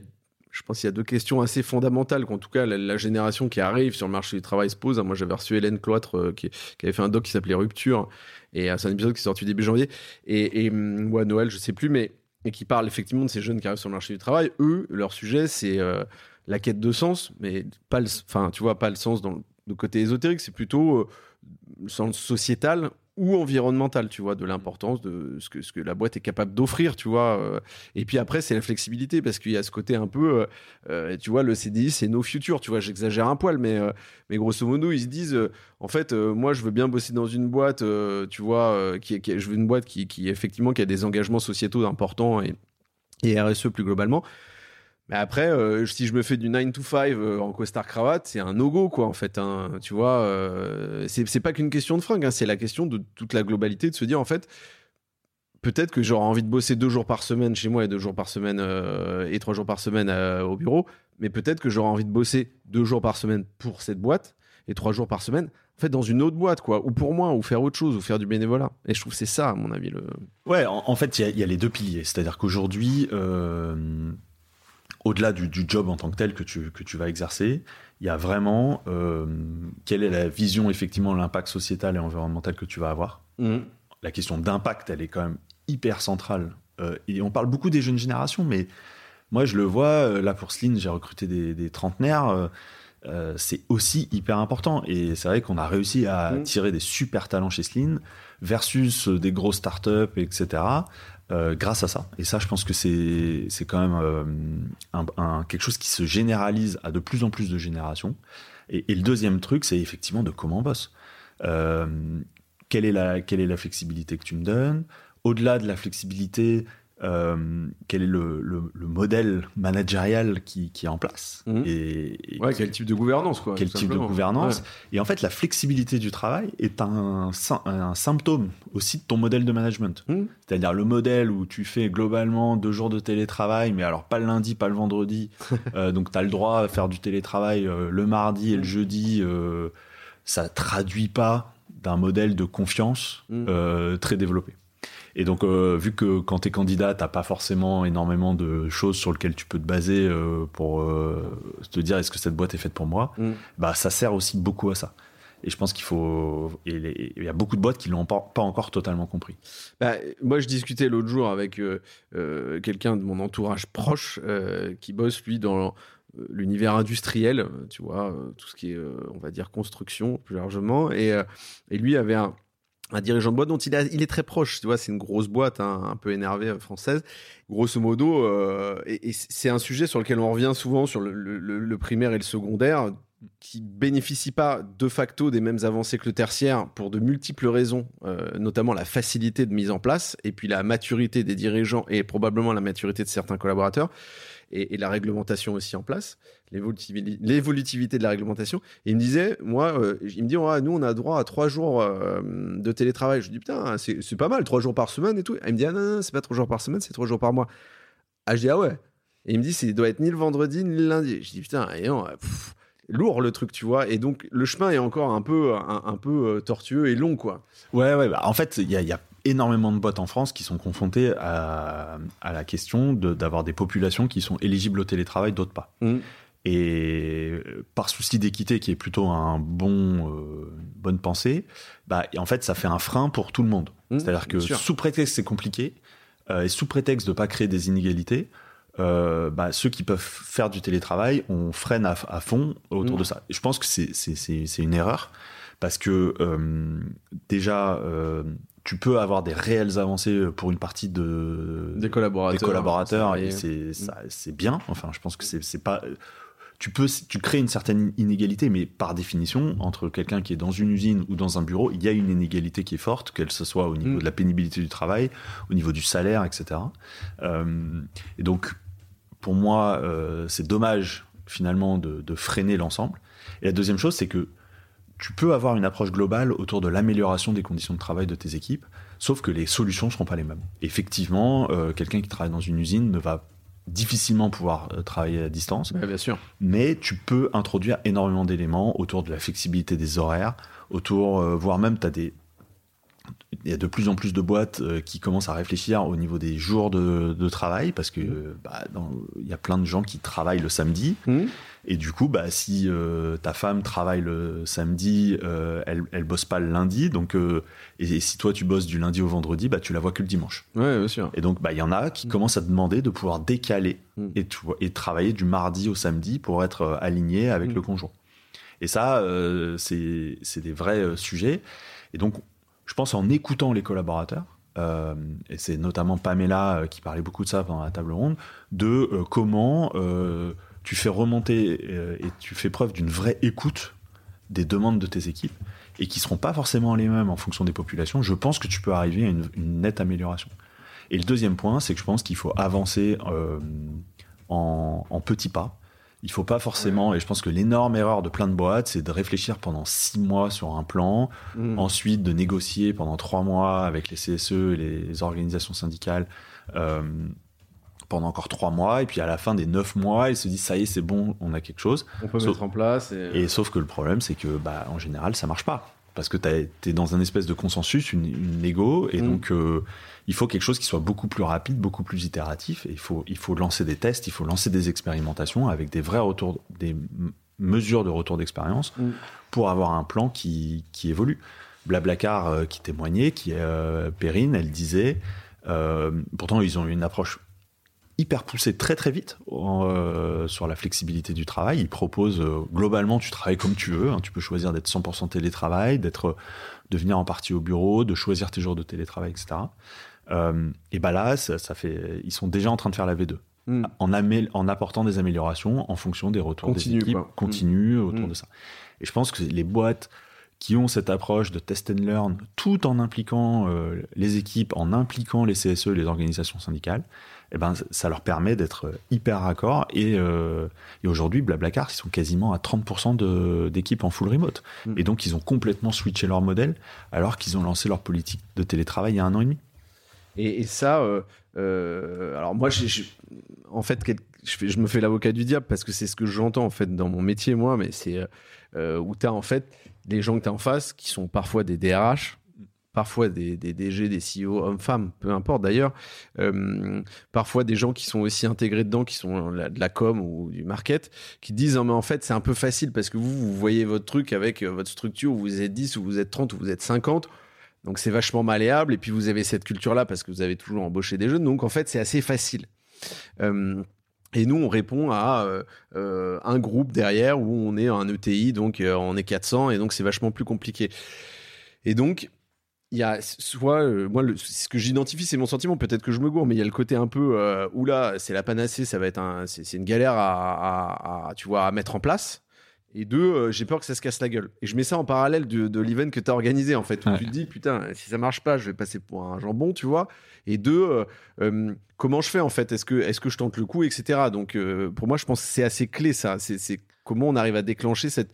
je pense qu'il y a deux questions assez fondamentales qu'en tout cas la, génération qui arrive sur le marché du travail se pose. Moi, j'avais reçu Hélène Cloître euh, qui, avait fait un doc qui s'appelait Rupture et euh, c'est un épisode qui est sorti début janvier et, et à Noël, je sais plus, mais qui parle effectivement de ces jeunes qui arrivent sur le marché du travail. Eux, leur sujet, c'est euh, la quête de sens, mais pas le, enfin, tu vois, pas le sens dans le, côté ésotérique, c'est plutôt le sens sociétal ou environnemental, tu vois, de l'importance de ce que, ce que la boîte est capable d'offrir, tu vois. Euh. Et puis après, c'est la flexibilité, parce qu'il y a ce côté un peu, euh, euh, tu vois, le CDI, c'est nos futurs, tu vois, j'exagère un poil, mais, mais grosso modo, ils se disent, en fait, moi, je veux bien bosser dans une boîte, tu vois, qui, qui, je veux une boîte qui, qui, effectivement, qui a des engagements sociétaux importants et, et RSE plus globalement. Mais après, euh, si je me fais du 9 to 5 euh, en costard cravate, c'est un no-go, quoi, en fait. hein. Tu vois, euh, c'est c'est pas qu'une question de fringues, hein, c'est la question de toute la globalité de se dire, en fait, peut-être que j'aurais envie de bosser deux jours par semaine chez moi et deux jours par semaine euh, et trois jours par semaine au bureau, mais peut-être que j'aurais envie de bosser deux jours par semaine pour cette boîte et trois jours par semaine, en fait, dans une autre boîte, quoi, ou pour moi, ou faire autre chose, ou faire du bénévolat. Et je trouve c'est ça, à mon avis, le. Ouais, en, fait, il y a- les deux piliers. C'est-à-dire qu'aujourd'hui, euh, au-delà du, du job en tant que tel que tu, que tu vas exercer, il y a vraiment euh, quelle est la vision, effectivement, l'impact sociétal et environnemental que tu vas avoir. La question d'impact, elle est quand même hyper centrale. Euh, et on parle beaucoup des jeunes générations, mais moi, je le vois, euh, là, pour Sline, j'ai recruté des, des trentenaires. euh, c'est aussi hyper important. Et c'est vrai qu'on a réussi à Mm. tirer des super talents chez Sline versus des grosses startups, etc. euh, grâce à ça. Et ça, je pense que c'est quand même euh, quelque chose qui se généralise à de plus en plus de générations. Et, et le deuxième truc, c'est effectivement de comment on bosse. Euh, quelle, est la, quelle est la flexibilité que tu me donnes? Au-delà de la flexibilité, euh, quel est le, le- le modèle managérial qui, qui est en place Mhm. et, et Ouais, quel type de gouvernance, quoi. quel type de gouvernance. Ouais. Et en fait, la flexibilité du travail est un, sym- un symptôme aussi de ton modèle de management. Mhm. C'est-à-dire le modèle où tu fais globalement deux jours de télétravail, mais alors pas le lundi, pas le vendredi. Euh, donc tu as le droit à faire du télétravail euh, le mardi et le jeudi. Euh, ça traduit pas d'un modèle de confiance Mhm. euh, très développé. Et donc, euh, vu que quand tu es candidat, t'as pas forcément énormément de choses sur lesquelles tu peux te baser euh, pour euh, te dire est-ce que cette boîte est faite pour moi, Mhm. bah ça sert aussi beaucoup à ça. Et je pense qu'il faut. Il y a beaucoup de boîtes qui l'ont pas, pas encore totalement compris. Bah, moi, je discutais l'autre jour avec euh, quelqu'un de mon entourage proche euh, qui bosse, lui, dans l'univers industriel, tu vois, tout ce qui est, on va dire, construction, plus largement. Et, et lui avait un, un dirigeant de boîte dont il, est très proche, tu vois, c'est une grosse boîte, hein, un peu énervée, euh, française. Grosso modo, euh, et, c'est un sujet sur lequel on revient souvent, sur le primaire et le secondaire, qui bénéficient pas de facto des mêmes avancées que le tertiaire pour de multiples raisons, euh, notamment la facilité de mise en place et puis la maturité des dirigeants et probablement la maturité de certains collaborateurs et, et la réglementation aussi en place, l'évolutivi- l'évolutivité de la réglementation. Et il me disait, moi, euh, il me dit, nous on a droit à trois jours euh, de télétravail. Je dis putain, c'est c'est pas mal, trois jours par semaine et tout. Il me dit ah non, non, c'est pas trois jours par semaine, c'est trois jours par mois. Ah je dis ah ouais. Et il me dit, ça doit être ni le vendredi ni le lundi. Je dis putain, et pff, lourd le truc, tu vois. Et donc le chemin est encore un peu, un, peu euh, tortueux et long, quoi. Ouais, ouais. bah, en fait, il y a, y a énormément de boîtes en France qui sont confrontées à, à la question de- d'avoir des populations qui sont éligibles au télétravail, d'autres pas. Mm. Et euh, par souci d'équité, qui est plutôt un bon, euh, une bonne pensée, bah, en fait, ça fait un frein pour tout le monde. Mm, C'est-à-dire que sûr. sous prétexte que c'est compliqué, euh, et sous prétexte de pas créer des inégalités, euh, bah, ceux qui peuvent faire du télétravail, on freine à, à fond autour Mm. de ça. Et je pense que c'est- une erreur parce que déjà, tu peux avoir des réelles avancées pour une partie de, Des collaborateurs. des collaborateurs et c'est ça- c'est bien. Enfin, je pense que c'est c'est pas. Tu peux, tu crées une certaine inégalité, mais par définition, entre quelqu'un qui est dans une usine ou dans un bureau, il y a une inégalité qui est forte, qu'elle ce soit au niveau Mm. de la pénibilité du travail, au niveau du salaire, etc. Euh, et donc, pour moi, euh, c'est dommage finalement de, de freiner l'ensemble. Et la deuxième chose, c'est que tu peux avoir une approche globale autour de l'amélioration des conditions de travail de tes équipes, sauf que les solutions ne seront pas les mêmes. Effectivement, euh, quelqu'un qui travaille dans une usine ne va difficilement pouvoir euh, travailler à distance, Ouais, bien sûr. mais tu peux introduire énormément d'éléments autour de la flexibilité des horaires, autour, euh, voire même, tu as des. Il y a de plus en plus de boîtes euh, qui commencent à réfléchir au niveau des jours de, de travail, parce que euh, bah, il y a plein de gens qui travaillent le samedi, Hmm. Et du coup, bah, si euh, ta femme travaille le samedi, euh, elle, elle bosse pas le lundi, donc euh, et, et si toi tu bosses du lundi au vendredi, bah, tu la vois que le dimanche. Ouais, bien sûr. Et donc, bah, il y en a qui Mm. commencent à demander de pouvoir décaler Mm. et, travailler du mardi au samedi pour être aligné avec Mm. le conjoint. Et ça, c'est c'est des vrais sujets. Et donc, je pense en écoutant les collaborateurs, euh, et c'est notamment Pamela euh, qui parlait beaucoup de ça pendant la table ronde, de euh, comment tu fais remonter euh, et tu fais preuve d'une vraie écoute des demandes de tes équipes et qui seront pas forcément les mêmes en fonction des populations. Je pense que tu peux arriver à une, une nette amélioration. Et le deuxième point, c'est que je pense qu'il faut avancer euh, en, en petits pas. Il faut pas forcément, et je pense que l'énorme erreur de plein de boîtes, c'est de réfléchir pendant six mois sur un plan, Mm. ensuite de négocier pendant trois mois avec les CSE et les organisations syndicales euh, pendant encore trois mois, et puis à la fin des neuf mois, ils se disent ça y est, c'est bon, on a quelque chose. On peut Sauf- mettre en place. Et... Et sauf que le problème, c'est que bah, en général, ça marche pas. Parce que tu es dans un espèce de consensus, une, une négo, et Mm. donc euh, il faut quelque chose qui soit beaucoup plus rapide, beaucoup plus itératif. Et il faut, il faut lancer des tests, il faut lancer des expérimentations avec des vrais retours, des mesures de retour d'expérience Mm. pour avoir un plan qui, qui évolue. Blablacar euh, qui témoignait, qui euh, Perrine, elle disait, euh, pourtant ils ont eu une approche hyper poussée très très vite euh, sur la flexibilité du travail. Ils proposent euh, globalement tu travailles comme tu veux, hein. tu peux choisir d'être 100% télétravail, d'être de venir en partie au bureau, de choisir tes jours de télétravail, etc. Euh, et bah là, ça, ça fait, ils sont déjà en train de faire la V2 Mm. en, amé- en apportant des améliorations en fonction des retours Continue, des équipes quoi. continue autour Mm. de ça. Et je pense que les boîtes qui ont cette approche de test and learn, tout en impliquant euh, les équipes, en impliquant les CSE, les organisations syndicales, eh ben, ça leur permet d'être hyper raccord. Et, euh, et aujourd'hui, Blablacar, ils sont quasiment à 30% de- d'équipes en full remote. Mm. Et donc, ils ont complètement switché leur modèle, alors qu'ils ont lancé leur politique de télétravail il y a un an et demi. Et, et ça, euh, euh, alors moi, j'ai- en fait, je, je me fais l'avocat du diable parce que c'est ce que j'entends en fait dans mon métier, moi, mais c'est euh, euh, où tu as en fait les gens que tu as en face qui sont parfois des DRH, parfois des, des DG, des CEO, hommes-femmes, peu importe d'ailleurs, euh, parfois des gens qui sont aussi intégrés dedans, qui sont de la com ou du market, qui disent non mais en fait c'est un peu facile parce que vous, vous voyez votre truc avec euh, votre structure où vous êtes 10, où vous êtes 30, où vous êtes 50, donc c'est vachement malléable et puis vous avez cette culture-là parce que vous avez toujours embauché des jeunes. Donc en fait c'est assez facile. Euh, et nous, on répond à un groupe derrière où on est un ETI, donc on est 400 et donc c'est vachement plus compliqué. Et donc, il y a soit, euh, moi, le- ce que j'identifie, c'est mon sentiment, peut-être que je me gourre, mais il y a le côté un peu, euh, oula, c'est la panacée, ça va être un, c'est une galère à, à- à, tu vois, à mettre en place. Et deux, euh, j'ai peur que ça se casse la gueule. Et je mets ça en parallèle de, de l'event que tu as organisé, en fait, où Ouais. tu te dis, putain, si ça marche pas, je vais passer pour un jambon, tu vois. Et deux, euh, comment je fais, en fait? Est-ce que, est que je tente le coup, etc. Donc, pour moi, je pense que c'est assez clé, ça. C'est comment on arrive à déclencher cette.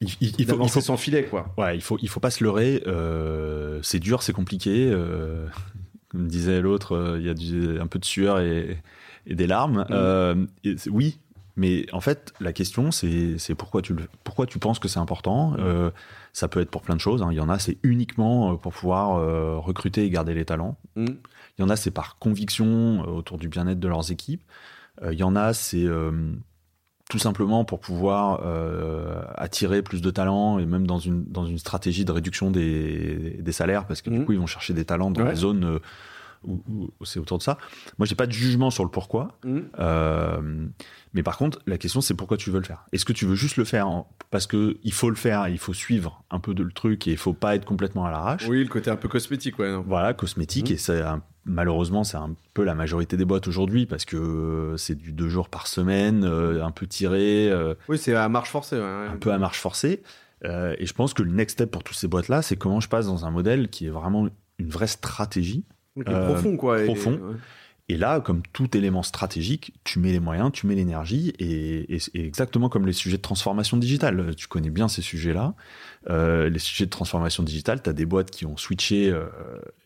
Il, il- il faut, il faut sans filet, quoi. Ouais, il faut, il faut pas se leurrer. euh, c'est dur, c'est compliqué. euh, comme disait l'autre, euh, il y a du- un peu de sueur et, et des larmes. Euh, et c'est- oui, mais en fait, la question, c'est c'est pourquoi tu, le- pourquoi tu penses que c'est important. Euh, ça peut être pour plein de choses. hein. Il y en a, c'est uniquement euh, pour pouvoir euh, recruter et garder les talents. Mm. Il y en a, c'est par conviction euh, autour du bien-être de leurs équipes. Euh, il y en a, c'est euh, tout simplement pour pouvoir euh, attirer plus de talents et même dans une, dans une stratégie de réduction des, des salaires parce que du Mhm. coup, ils vont chercher des talents dans Ouais. les zones euh, où, où- où c'est autour de ça. Moi, j'ai pas de jugement sur le pourquoi. Mm. Euh, mais par contre, la question, c'est pourquoi tu veux le faire? Est-ce que tu veux juste le faire en- parce que il faut le faire, il faut suivre un peu de le truc et il faut pas être complètement à l'arrache? Oui, le côté un peu cosmétique, ouais. non. voilà, cosmétique, Mhm. et c'est un- malheureusement, c'est un peu la majorité des boîtes aujourd'hui parce que euh, c'est du deux jours par semaine, euh, un peu tiré, euh, Oui, c'est à marche forcée, ouais, ouais. un peu à marche forcée. Et je pense que le next step pour toutes ces boîtes-là, c'est comment je passe dans un modèle qui est vraiment une vraie stratégie. Euh, profond, quoi. et- profond. ouais. Et là, comme tout élément stratégique, tu mets les moyens, tu mets l'énergie, et, exactement comme les sujets de transformation digitale. Tu connais bien ces sujets-là. Euh, les sujets de transformation digitale, tu as des boîtes qui ont switché euh,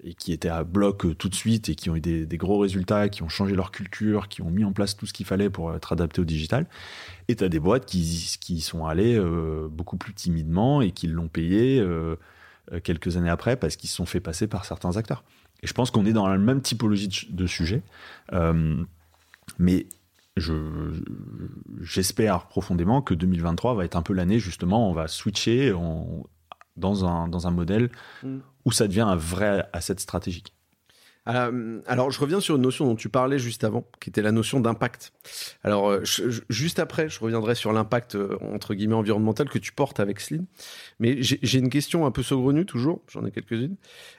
et qui étaient à bloc euh, tout de suite et qui ont eu des, gros résultats, qui ont changé leur culture, qui ont mis en place tout ce qu'il fallait pour être adapté au digital. Et tu as des boîtes qui, qui sont allées beaucoup plus timidement et qui l'ont payé quelques années après parce qu'ils se sont fait passer par certains acteurs. Et je pense qu'on est dans la même typologie de, de sujet. Euh, mais je, j'espère profondément que 2023 va être un peu l'année, justement, on va switcher on- dans, un, dans un modèle Mm. où ça devient un vrai asset stratégique. Euh, alors, je reviens sur une notion dont tu parlais juste avant, qui était la notion d'impact. Alors, euh, je- je- juste après, je reviendrai sur l'impact entre guillemets environnemental que tu portes avec Slim. Mais j'ai j'ai une question un peu saugrenue toujours, j'en ai quelques-unes,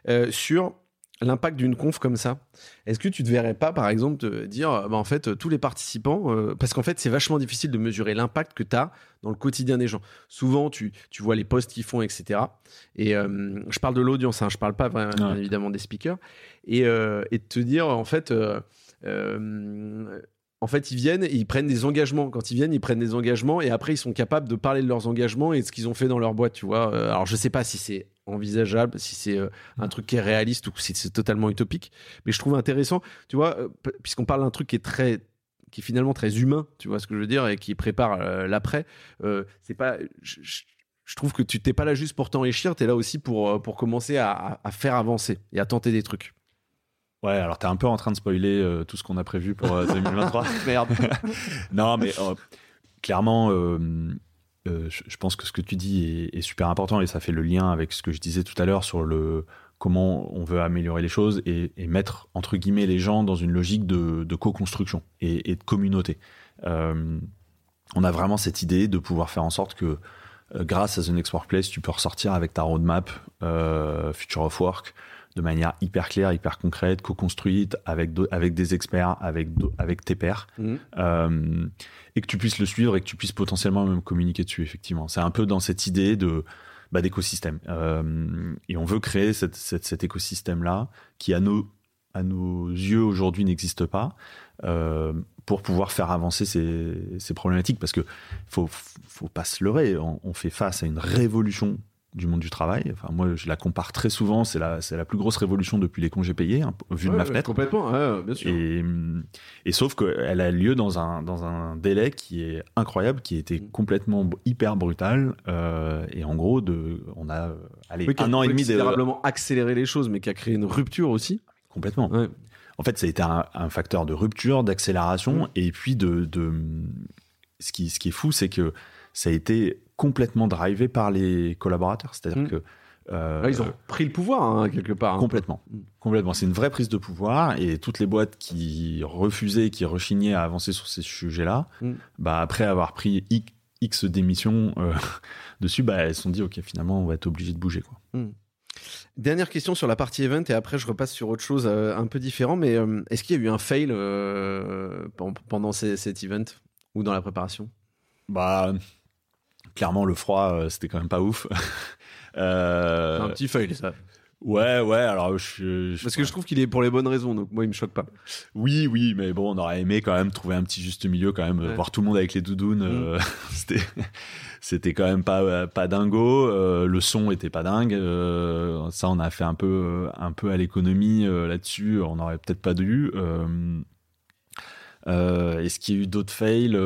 euh, sur l'impact d'une conf comme ça. Est-ce que tu ne verrais pas, par exemple, te dire, euh, bah, en fait, euh, tous les participants, euh, parce qu'en fait, c'est vachement difficile de mesurer l'impact que tu as dans le quotidien des gens. Souvent, tu, tu vois les posts qu'ils font, etc. Et euh, je parle de l'audience, hein, je parle pas vraiment, bien évidemment des speakers. Et, euh, et de te dire, en fait, en fait, ils viennent et ils prennent des engagements. Quand ils viennent, ils prennent des engagements et après, ils sont capables de parler de leurs engagements et de ce qu'ils ont fait dans leur boîte, tu vois. Alors, je sais pas si c'est envisageable, si c'est euh, un truc qui est réaliste ou si c'est totalement utopique, mais je trouve intéressant, tu vois, euh, puisqu'on parle d'un truc qui est très qui est finalement très humain, tu vois ce que je veux dire, et qui prépare l'après. c'est pas, je, trouve que tu t'es pas là juste pour t'enrichir, tu es là aussi pour, pour commencer à, à, faire avancer et à tenter des trucs. Ouais, alors t'es un peu en train de spoiler euh, tout ce qu'on a prévu pour 2023. Euh, Merde. non, mais euh, je, pense que ce que tu dis est, super important et ça fait le lien avec ce que je disais tout à l'heure sur le comment on veut améliorer les choses et, mettre entre guillemets les gens dans une logique de, co-construction et, de communauté. on a vraiment cette idée de pouvoir faire en sorte que grâce à The Next Workplace, tu peux ressortir avec ta roadmap Future of Work de manière hyper claire, hyper concrète, co-construite avec, avec des experts, avec, avec tes pairs, mmh. euh, et que tu puisses le suivre et que tu puisses potentiellement même communiquer dessus, effectivement. C'est un peu dans cette idée de bah, d'écosystème. Euh, et on veut créer cette, cet écosystème-là qui, à nos, à nos yeux, aujourd'hui, n'existe pas. Euh, pour pouvoir faire avancer ces, ces problématiques parce que faut faut pas se leurrer on fait face à une révolution du monde du travail. Enfin, moi, je la compare très souvent. C'est la, c'est la plus grosse révolution depuis les congés payés, hein, vu de ma fenêtre. Complètement, bien sûr. Et, et sauf qu'elle a lieu dans un, dans un délai qui est incroyable, qui était mm. complètement hyper brutal. Euh, et en gros, de, on a allez, un an et demi considérablement accéléré les choses, mais qui a créé une rupture aussi. Complètement. En fait, ça a été un, facteur de rupture, d'accélération, mm. et puis de, de ce qui, ce qui est fou, c'est que ça a été complètement drivé par les collaborateurs. C'est-à-dire mm. que euh, ils ont pris le pouvoir hein, quelque part. Hein. Complètement, mm. complètement. C'est une vraie prise de pouvoir et toutes les boîtes qui refusaient, qui rechignaient à avancer sur ces sujets-là, mm. bah après avoir pris X démissions euh, dessus, bah elles se sont dit ok finalement on va être obligé de bouger quoi. Dernière question sur la partie event et après je repasse sur autre chose euh, un peu différent. Mais est-ce qu'il y a eu un fail pendant cet event ou dans la préparation? Bah clairement, le froid, euh, c'était quand même pas ouf. euh... Un petit feuille, ça. Ouais, ouais, alors je, Parce que je trouve qu'il est pour les bonnes raisons, donc moi il me choque pas. Oui, oui, mais bon, on aurait aimé quand même trouver un petit juste milieu, quand même, voir tout le monde avec les doudounes. Mm. Euh, c'était, c'était quand même pas, pas dingo. Euh, le son était pas dingue. Euh, ça, on a fait un peu, un peu à l'économie là-dessus. On aurait peut-être pas dû. Est-ce qu'il y a eu d'autres fails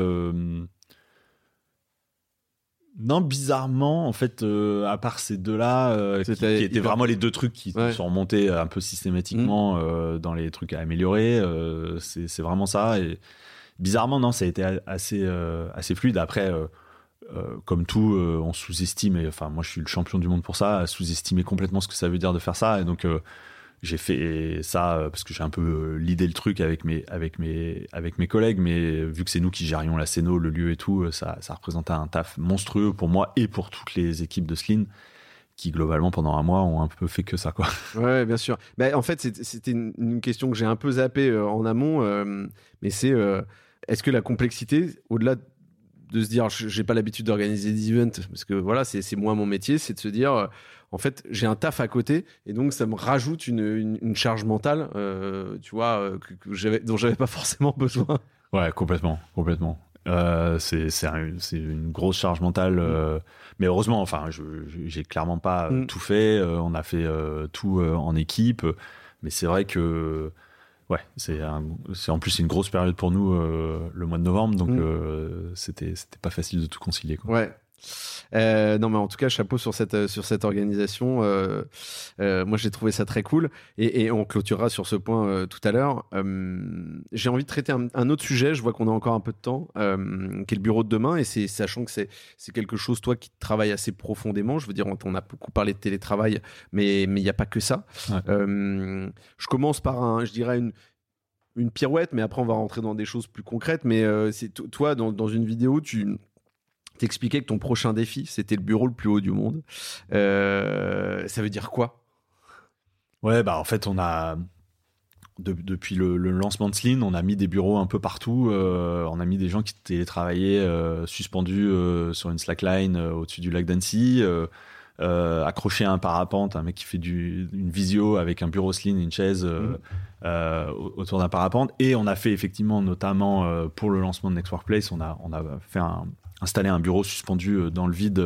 non, bizarrement, en fait, euh, à part ces deux-là, euh, qui, étaient vraiment les deux trucs qui sont remontés un peu systématiquement mm. euh, dans les trucs à améliorer, c'est vraiment ça. Et bizarrement, non, ça a été assez, assez fluide. Après, comme tout, on sous-estime, et enfin, moi je suis le champion du monde pour ça, sous-estimer complètement ce que ça veut dire de faire ça. Et donc, j'ai fait ça euh, parce que j'ai un peu euh, l'idée le truc avec mes, avec mes, avec mes collègues, mais vu que c'est nous qui gérions la scéno, le lieu et tout, euh, ça, ça représentait un taf monstrueux pour moi et pour toutes les équipes de Slin qui globalement pendant un mois ont un peu fait que ça quoi. Ouais, bien sûr. Mais en fait, c'était une, question que j'ai un peu zappé en amont, mais c'est est-ce que la complexité, au-delà de se dire j'ai pas l'habitude d'organiser des events parce que voilà c'est moi mon métier, c'est de se dire en fait, j'ai un taf à côté et donc ça me rajoute une, une, charge mentale, euh, tu vois, euh, que, que j'avais, dont j'avais pas forcément besoin. Ouais, complètement, complètement. Euh, c'est une grosse charge mentale, euh, mais heureusement, enfin, je j'ai clairement pas mm. tout fait. on a fait tout en équipe, mais c'est vrai que ouais, c'est en plus une grosse période pour nous le mois de novembre, donc mm. c'était c'était pas facile de tout concilier. Quoi. Ouais, euh, non, mais en tout cas, chapeau sur cette, euh, sur cette organisation. Euh, euh, moi, j'ai trouvé ça très cool. Et, et on clôturera sur ce point tout à l'heure. J'ai envie de traiter un, un, autre sujet. Je vois qu'on a encore un peu de temps, qui est le bureau de demain. Et c'est sachant que c'est quelque chose, toi, qui travaille assez profondément. Je veux dire, on, a beaucoup parlé de télétravail, mais il n'y a pas que ça. Ouais. je commence par, un, je dirais, une, une pirouette, mais après on va rentrer dans des choses plus concrètes. Mais c'est toi, dans, dans, une vidéo, tu, t'expliquais que ton prochain défi, c'était le bureau le plus haut du monde. Euh, ça veut dire quoi? Ouais, bah en fait, on a depuis le, lancement de Slim, on a mis des bureaux un peu partout. Euh, on a mis des gens qui télétravaillaient euh, suspendus sur une slackline au-dessus du lac d'Annecy. accroché à un parapente, un mec qui fait du, une visio avec un bureau slim, une chaise mmh. autour d'un parapente. Et on a fait effectivement, notamment pour le lancement de Next Workplace, on a, on a fait un, installé un bureau suspendu dans le vide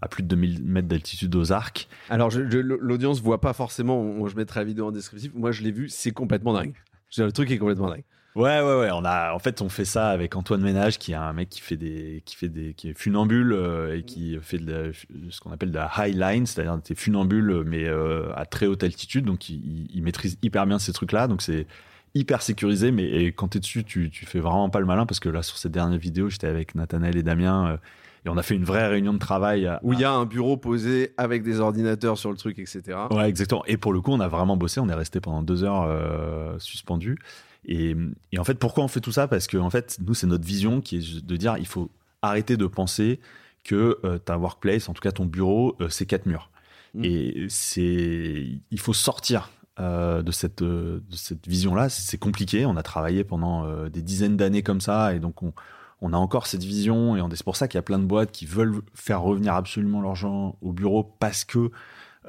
à plus de 2000 mètres d'altitude aux arcs. Alors, l'audience voit pas forcément, je mettrai la vidéo en descriptif. Moi, je l'ai vu, c'est complètement dingue. Le truc est complètement dingue. Ouais, ouais, ouais. On a, en fait, on fait ça avec Antoine Ménage, qui est un mec qui fait des, qui fait des, qui est funambule euh, et qui fait de ce qu'on appelle de la high line, c'est-à-dire des funambules, mais euh, à très haute altitude. Donc, il, il, maîtrise hyper bien ces trucs-là. Donc, c'est hyper sécurisé. Mais et quand t'es dessus, tu, tu fais vraiment pas le malin parce que là, sur cette dernière vidéo, j'étais avec Nathanaël et Damien. Euh, et on a fait une vraie réunion de travail. Où il y a un bureau posé avec des ordinateurs sur le truc, etc. Ouais, exactement. Et pour le coup, on a vraiment bossé. On est resté pendant deux heures euh, suspendu. Et, et, en fait, pourquoi on fait tout ça? Parce que en fait, nous, c'est notre vision qui est de dire il faut arrêter de penser que euh, ta workplace, en tout cas ton bureau, euh, c'est quatre murs. Mmh. Et c'est, il faut sortir euh, de cette, de cette vision-là. C'est compliqué. On a travaillé pendant des dizaines d'années comme ça, et donc on, on a encore cette vision et c'est pour ça qu'il y a plein de boîtes qui veulent faire revenir absolument l'argent au bureau parce que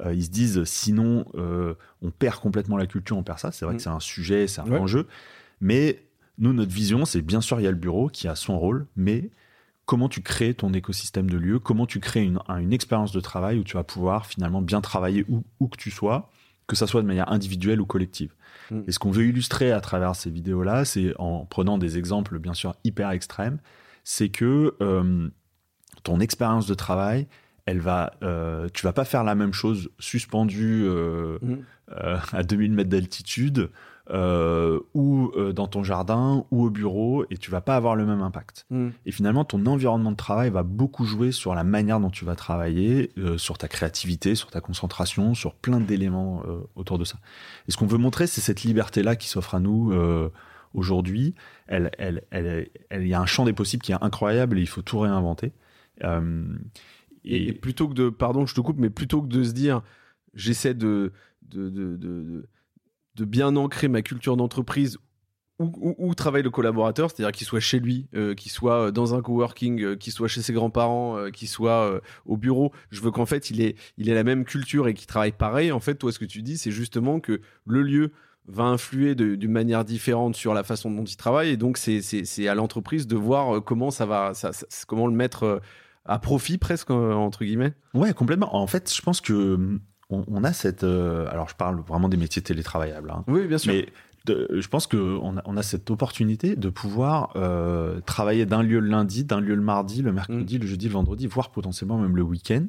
euh, ils se disent sinon euh, on perd complètement la culture, on perd ça. C'est vrai que mm. c'est un sujet, c'est un enjeu. Mais nous, notre vision, c'est bien sûr il y a le bureau qui a son rôle, mais comment tu crées ton écosystème de lieux, comment tu crées une, une expérience de travail où tu vas pouvoir finalement bien travailler où, où que tu sois, que ça soit de manière individuelle ou collective. Mm. Et ce qu'on veut illustrer à travers ces vidéos-là, c'est en prenant des exemples bien sûr hyper extrêmes, c'est que euh, ton expérience de travail, elle va, euh, tu vas pas faire la même chose suspendu euh, mm. à 2000 mètres d'altitude euh, ou euh, dans ton jardin ou au bureau et tu vas pas avoir le même impact. Hmm. Et finalement, ton environnement de travail va beaucoup jouer sur la manière dont tu vas travailler, euh, sur ta créativité, sur ta concentration, sur plein d'éléments autour de ça. Et ce qu'on veut montrer, c'est cette liberté-là qui s'offre à nous aujourd'hui. Elle, elle, elle, il y a un champ des possibles qui est incroyable et il faut tout réinventer. Et... plutôt que de, pardon, je te coupe, mais plutôt que de se dire, j'essaie de, de, de, de de bien ancrer ma culture d'entreprise où, travaille le collaborateur, c'est-à-dire qu'il soit chez lui, euh, qu'il soit euh, dans un coworking, euh, qu'il soit chez ses grands-parents, qu'il soit au bureau. Je veux qu'en fait, il ait, la même culture et qu'il travaille pareil. En fait, toi, ce que tu dis, c'est justement que le lieu va influer d'une manière différente sur la façon dont il travaille. Et donc, c'est à l'entreprise de voir comment ça va, comment le mettre à profit presque, entre guillemets. Ouais, complètement. En fait, je pense que on, a cette. Euh, alors, je parle vraiment des métiers télétravaillables. Hein. oui, bien sûr. Mais je pense qu'on a, on a cette opportunité de pouvoir euh, travailler d'un lieu le lundi, d'un lieu le mardi, le mercredi, mm. le jeudi, le vendredi, voire potentiellement même le week-end.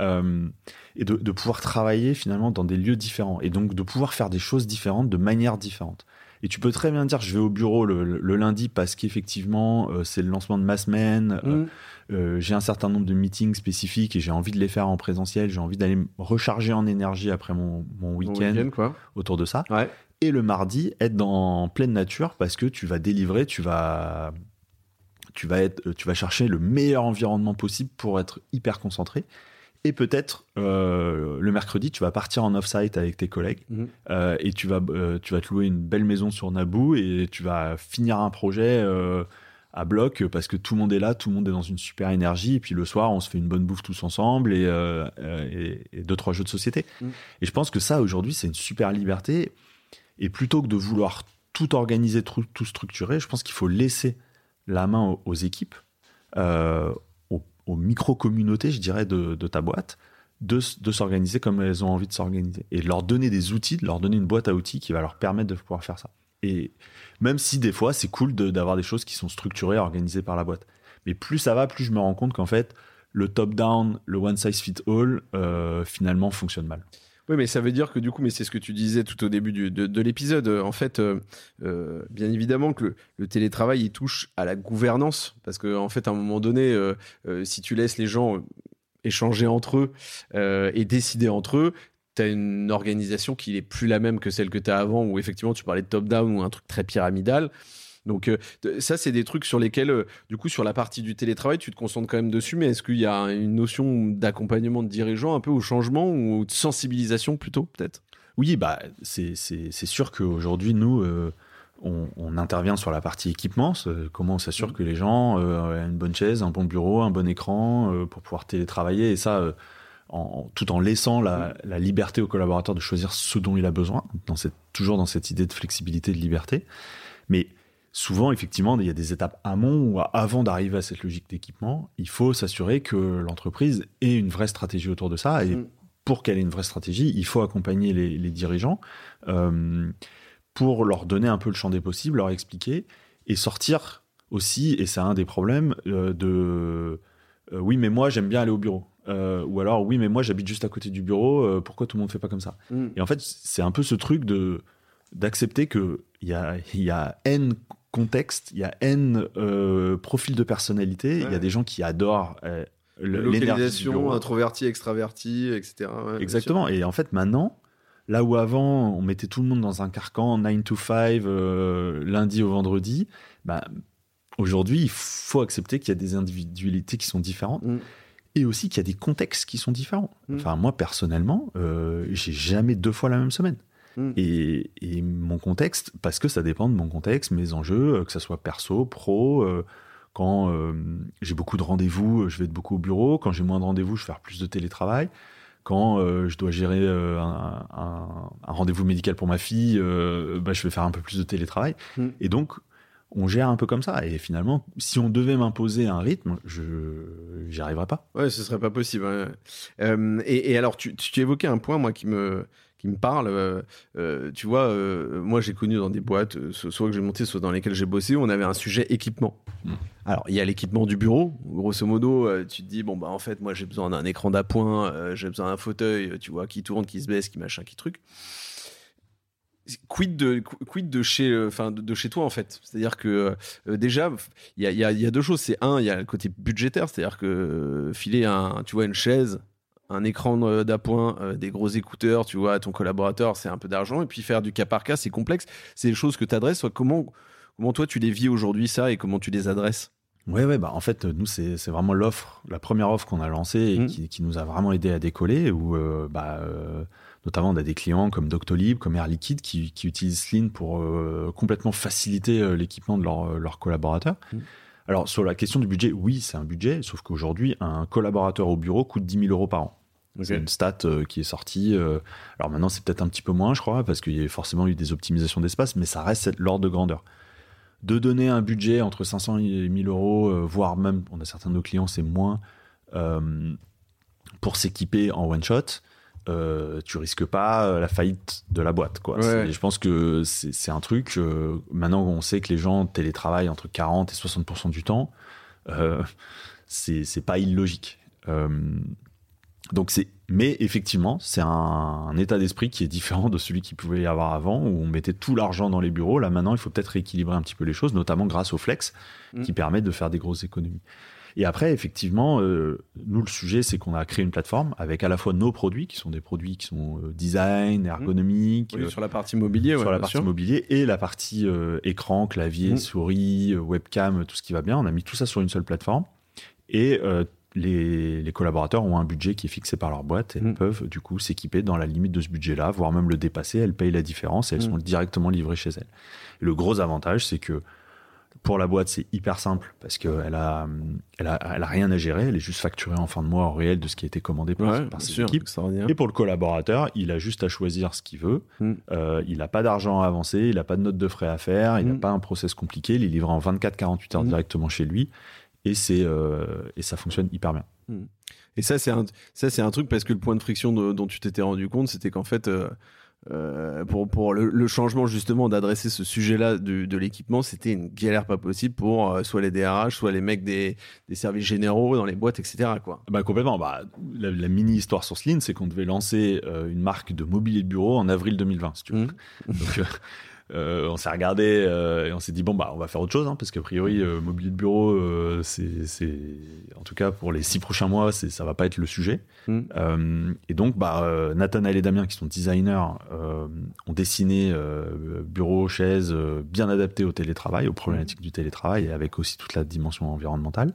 Euh, et de, pouvoir travailler finalement dans des lieux différents. Et donc de pouvoir faire des choses différentes de manière différente. Et tu peux très bien dire, je vais au bureau le, lundi parce qu'effectivement, euh, c'est le lancement de ma semaine. Mm. Euh, j'ai un certain nombre de meetings spécifiques et j'ai envie de les faire en présentiel. J'ai envie d'aller me recharger en énergie après mon, mon week-end autour de ça. Et le mardi, être dans pleine nature parce que tu vas délivrer, tu vas, tu vas, être, tu vas chercher le meilleur environnement possible pour être hyper concentré. Et peut-être euh, le mercredi, tu vas partir en off-site avec tes collègues mhm. euh, et tu vas, euh, tu vas te louer une belle maison sur Naboo et tu vas finir un projet à bloc parce que tout le monde est là, tout le monde est dans une super énergie. Et puis le soir, on se fait une bonne bouffe tous ensemble et, et, deux, trois jeux de société. Mhm. Et je pense que ça, aujourd'hui, c'est une super liberté. Et plutôt que de vouloir tout organiser, tout, tout structurer, je pense qu'il faut laisser la main aux, aux équipes aux micro-communautés, je dirais, de, ta boîte, de, s'organiser comme elles ont envie de s'organiser. Et de leur donner des outils, de leur donner une boîte à outils qui va leur permettre de pouvoir faire ça. Et même si des fois, c'est cool d'avoir des choses qui sont structurées, organisées par la boîte. Mais plus ça va, plus je me rends compte qu'en fait, le top-down, le one-size-fit-all, euh, finalement, fonctionne mal. Oui, mais ça veut dire que du coup, mais c'est ce que tu disais tout au début de, l'épisode. En fait, euh, euh, bien évidemment que le, télétravail il touche à la gouvernance parce qu'en en fait, à un moment donné, euh, si tu laisses les gens échanger entre eux et décider entre eux, tu as une organisation qui n'est plus la même que celle que tu as avant, où effectivement tu parlais de top-down ou un truc très pyramidal. Donc euh, ça, c'est des trucs sur lesquels, euh, du coup, sur la partie du télétravail, tu te concentres quand même dessus, mais est-ce qu'il y a une notion d'accompagnement de dirigeants un peu au changement ou de sensibilisation plutôt, peut-être? Oui, bah, c'est sûr qu'aujourd'hui, nous... Euh, on, intervient sur la partie équipement, comment on s'assure mmh. que les gens ont une bonne chaise, un bon bureau, un bon écran pour pouvoir télétravailler. Et ça, tout en laissant la, liberté au collaborateur de choisir ce dont il a besoin, dans cette, toujours dans cette idée de flexibilité, de liberté. Mais souvent, effectivement, il y a des étapes amont ou avant d'arriver à cette logique d'équipement, il faut s'assurer que l'entreprise ait une vraie stratégie autour de ça. Et mm. pour qu'elle ait une vraie stratégie, il faut accompagner les, dirigeants euh, pour leur donner un peu le champ des possibles, leur expliquer et sortir aussi, et c'est un des problèmes, euh, de euh, oui, mais moi j'aime bien aller au bureau. Euh, ou alors oui mais moi j'habite juste à côté du bureau euh, pourquoi tout le monde fait pas comme ça mm. et en fait c'est un peu ce truc de d'accepter que il y a y a n contexte il y a n euh, profils de personnalité. Il y a des gens qui adorent localisation introverti extraverti etc exactement. Et en fait maintenant là où avant on mettait tout le monde dans un carcan 9 to 5 lundi au vendredi bah aujourd'hui il faut accepter qu'il y a des individualités qui sont différentes. Mm et aussi qu'il y a des contextes qui sont différents. Mm. Enfin, moi, personnellement, euh, j'ai jamais deux fois la même semaine. Mm. Et, mon contexte, parce que ça dépend de mon contexte, mes enjeux, euh, que ce soit perso, pro. Euh, quand euh, j'ai beaucoup de rendez-vous, je vais être beaucoup au bureau. Quand j'ai moins de rendez-vous, je vais faire plus de télétravail. Quand je dois gérer un, rendez-vous médical pour ma fille, bah, je vais faire un peu plus de télétravail. Mm. Et donc, on gère un peu comme ça. Et finalement, si on devait m'imposer un rythme, je n'y arriverais pas. Ouais, ce serait pas possible. Euh, et, alors, tu, tu, évoquais un point, moi, qui me qui me parle. Euh, euh, tu vois, moi, j'ai connu dans des boîtes, soit que j'ai monté, soit dans lesquelles j'ai bossé, où on avait un sujet équipement. Mm. Alors, il y a l'équipement du bureau. Grosso modo, tu te dis, bon, bah, en fait, moi, j'ai besoin d'un écran d'appoint, j'ai besoin d'un fauteuil, tu vois, qui tourne, qui se baisse, qui machin, qui truc quid de quid de chez euh, enfin de, chez toi en fait? C'est à dire que euh, déjà il y a, y a, deux choses. C'est un il y a le côté budgétaire c'est à dire que euh, filer un tu vois une chaise un écran d'appoint des gros écouteurs tu vois à ton collaborateur c'est un peu d'argent. Et puis faire du cas par cas c'est complexe. C'est des choses que tu adresses. Comment comment toi tu les vis aujourd'hui ça et comment tu les adresses? Ouais, ouais, bah en fait, nous, c'est vraiment l'offre, la première offre qu'on a lancée et mmh. qui, qui, nous a vraiment aidé à décoller, où bah, Notamment, on a des clients comme Doctolib, comme Air Liquide qui, utilisent Sling pour euh, complètement faciliter euh, l'équipement de euh, leurs collaborateurs. Mm. Alors, sur la question du budget, oui, c'est un budget, sauf qu'aujourd'hui, un collaborateur au bureau coûte 10 000 euros par an. C'est une stat qui est sortie. alors maintenant, c'est peut-être un petit peu moins, je crois, parce qu'il y a forcément eu des optimisations d'espace, mais ça reste l'ordre de grandeur. De donner un budget entre 500 et 1000 euros, voire même, on a certains de nos clients, c'est moins, pour s'équiper en one shot, euh, tu risques pas euh, la faillite de la boîte. Quoi. Je pense que c'est un truc. Euh, maintenant, on sait que les gens télétravaillent entre 40 et 60% du temps. Euh, c'est pas illogique. donc c'est, mais effectivement, c'est un, état d'esprit qui est différent de celui qu'il pouvait y avoir avant, où on mettait tout l'argent dans les bureaux. Là, maintenant, il faut peut-être rééquilibrer un petit peu les choses, notamment grâce au flex, mmh. qui permet de faire des grosses économies. Et après, effectivement, euh, nous, le sujet, c'est qu'on a créé une plateforme avec à la fois nos produits, qui sont des produits qui sont euh, design, mmh. ergonomiques. sur la partie mobilier, Sur la partie mobilier et la partie euh, écran, clavier, mmh. souris, webcam, tout ce qui va bien. On a mis tout ça sur une seule plateforme. Et les, les, collaborateurs ont un budget qui est fixé par leur boîte et mmh. peuvent du coup s'équiper dans la limite de ce budget-là, voire même le dépasser. Elles payent la différence et elles sont directement livrées chez elles. le gros avantage, c'est que pour la boîte, c'est hyper simple parce qu'elle a, elle a, elle a rien à gérer. Elle est juste facturée en fin de mois en réel de ce qui a été commandé par, ses équipes. Et pour le collaborateur, il a juste à choisir ce qu'il veut. Mm. Euh, il n'a pas d'argent à avancer, il n'a pas de note de frais à faire, il n'a mm. pas un process compliqué. Il est livré en 24-48 heures mm. directement chez lui et, c'est, euh, et ça fonctionne hyper bien. Et ça, c'est un, ça, c'est un truc parce que le point de friction dont tu t'étais rendu compte, c'était qu'en fait, euh, euh, pour, pour le, changement justement d'adresser ce sujet-là de, de l'équipement, c'était une galère pas possible pour euh, soit les DRH, soit les mecs des, des, services généraux dans les boîtes, etc. Quoi. Bah complètement. Bah, la, mini histoire sur Slim, c'est qu'on devait lancer euh, une marque de mobilier de bureau en avril 2020, si tu veux. Mmh. Donc, euh, on s'est regardé euh, et on s'est dit bon bah on va faire autre chose hein, parce qu'a priori euh, mobilier de bureau c'est en tout cas pour les six prochains mois c'est ça va pas être le sujet. Mm. et donc bah Nathanaël et Damien qui sont designers ont dessiné bureau chaise bien adapté au télétravail aux problématiques du télétravail et avec aussi toute la dimension environnementale.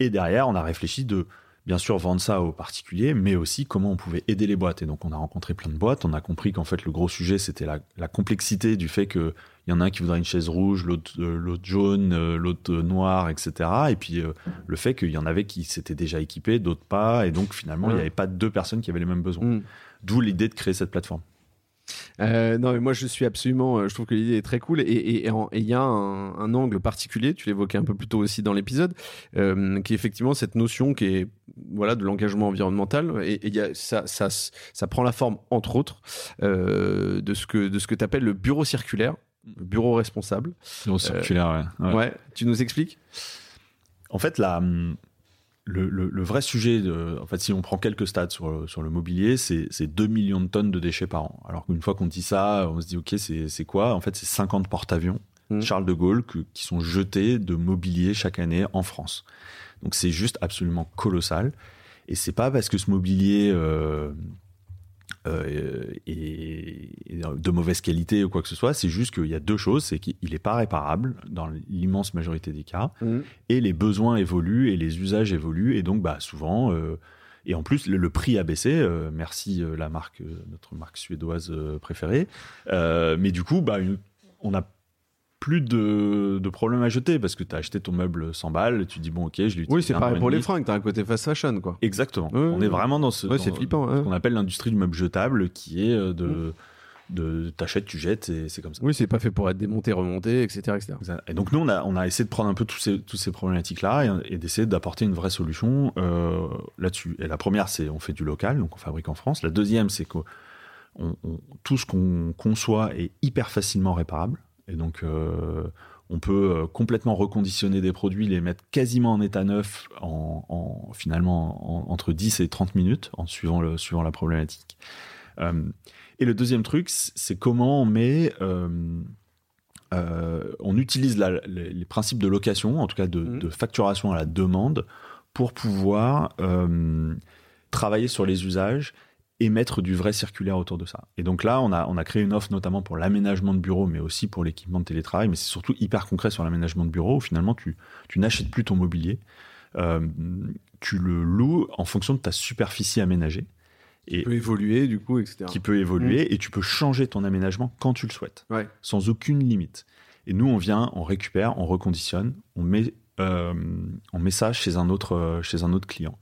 Et derrière on a réfléchi de bien sûr vendre ça aux particuliers, mais aussi comment on pouvait aider les boîtes. Et donc on a rencontré plein de boîtes, on a compris qu'en fait le gros sujet c'était la, complexité du fait qu'il y en a un qui voudrait une chaise rouge, l'autre euh, jaune, euh, l'autre noir, etc. Et puis euh, le fait qu'il y en avait qui s'étaient déjà équipés, d'autres pas, et donc finalement il n'y avait pas deux personnes qui avaient les mêmes besoins. Mm. D'où l'idée de créer cette plateforme. Euh, non, mais moi je suis absolument. Euh, je trouve que l'idée est très cool et il y a un, angle particulier. Tu l'évoquais un peu plus tôt aussi dans l'épisode, euh, qui est effectivement cette notion qui est voilà de l'engagement environnemental et, y a, ça, ça, ça prend la forme entre autres de ce que de ce que tu appelles le bureau circulaire, le bureau responsable. Bureau circulaire, ouais. ouais. Tu nous expliques? En fait, la le, vrai sujet, de, en fait, si on prend quelques stats sur, sur le mobilier, c'est 2 millions de tonnes de déchets par an. Alors qu'une fois qu'on dit ça, on se dit, OK, c'est quoi? En fait, c'est 50 porte-avions mmh. Charles de Gaulle qui sont jetés de mobilier chaque année en France. Donc c'est juste absolument colossal. Et c'est pas parce que ce mobilier euh, euh, et, de mauvaise qualité ou quoi que ce soit. C'est juste qu'il y a deux choses, c'est qu'il n'est pas réparable dans l'immense majorité des cas, mmh. et les besoins évoluent et les usages évoluent, et donc bah souvent. Euh, et en plus, le, prix a baissé. Euh, merci la marque, notre marque suédoise préférée. mais du coup, bah, on a plus de, de problèmes à jeter parce que tu as acheté ton meuble 100 balles, tu dis bon ok, je l'utilise. Oui, c'est pareil pour les fringues, tu as un côté fast fashion quoi. Exactement. on est vraiment dans ce, flippant, qu'on appelle l'industrie du meuble jetable qui est euh, de de t'achètes, tu jettes, et c'est comme ça. Oui, c'est pas fait pour être démonté, remonté, etc. etc. Et donc nous, on a, on a essayé de prendre un peu tous ces, tous ces problématiques-là et, d'essayer d'apporter une vraie solution euh, là-dessus. Et la première, c'est on fait du local, donc on fabrique en France. La deuxième, c'est que tout ce qu'on conçoit est hyper facilement réparable. Et donc, euh, on peut euh, complètement reconditionner des produits, les mettre quasiment en état neuf en, finalement entre 10 et 30 minutes, en suivant, le, suivant la problématique. Euh, et le deuxième truc, c'est comment on met... on utilise les, principes de location, en tout cas de, mmh. de facturation à la demande, pour pouvoir travailler sur les usages et mettre du vrai circulaire autour de ça. Et donc là, on a, on a créé une offre notamment pour l'aménagement de bureaux, mais aussi pour l'équipement de télétravail, mais c'est surtout hyper concret sur l'aménagement de bureaux, où finalement, tu, tu n'achètes plus ton mobilier, euh, tu le loues en fonction de ta superficie aménagée. Et qui peut évoluer, du coup, etc. Qui peut évoluer, mmh. et tu peux changer ton aménagement quand tu le souhaites, sans aucune limite. Et nous, on vient, on récupère, on reconditionne, on met, euh, on met ça chez un autre, chez un autre client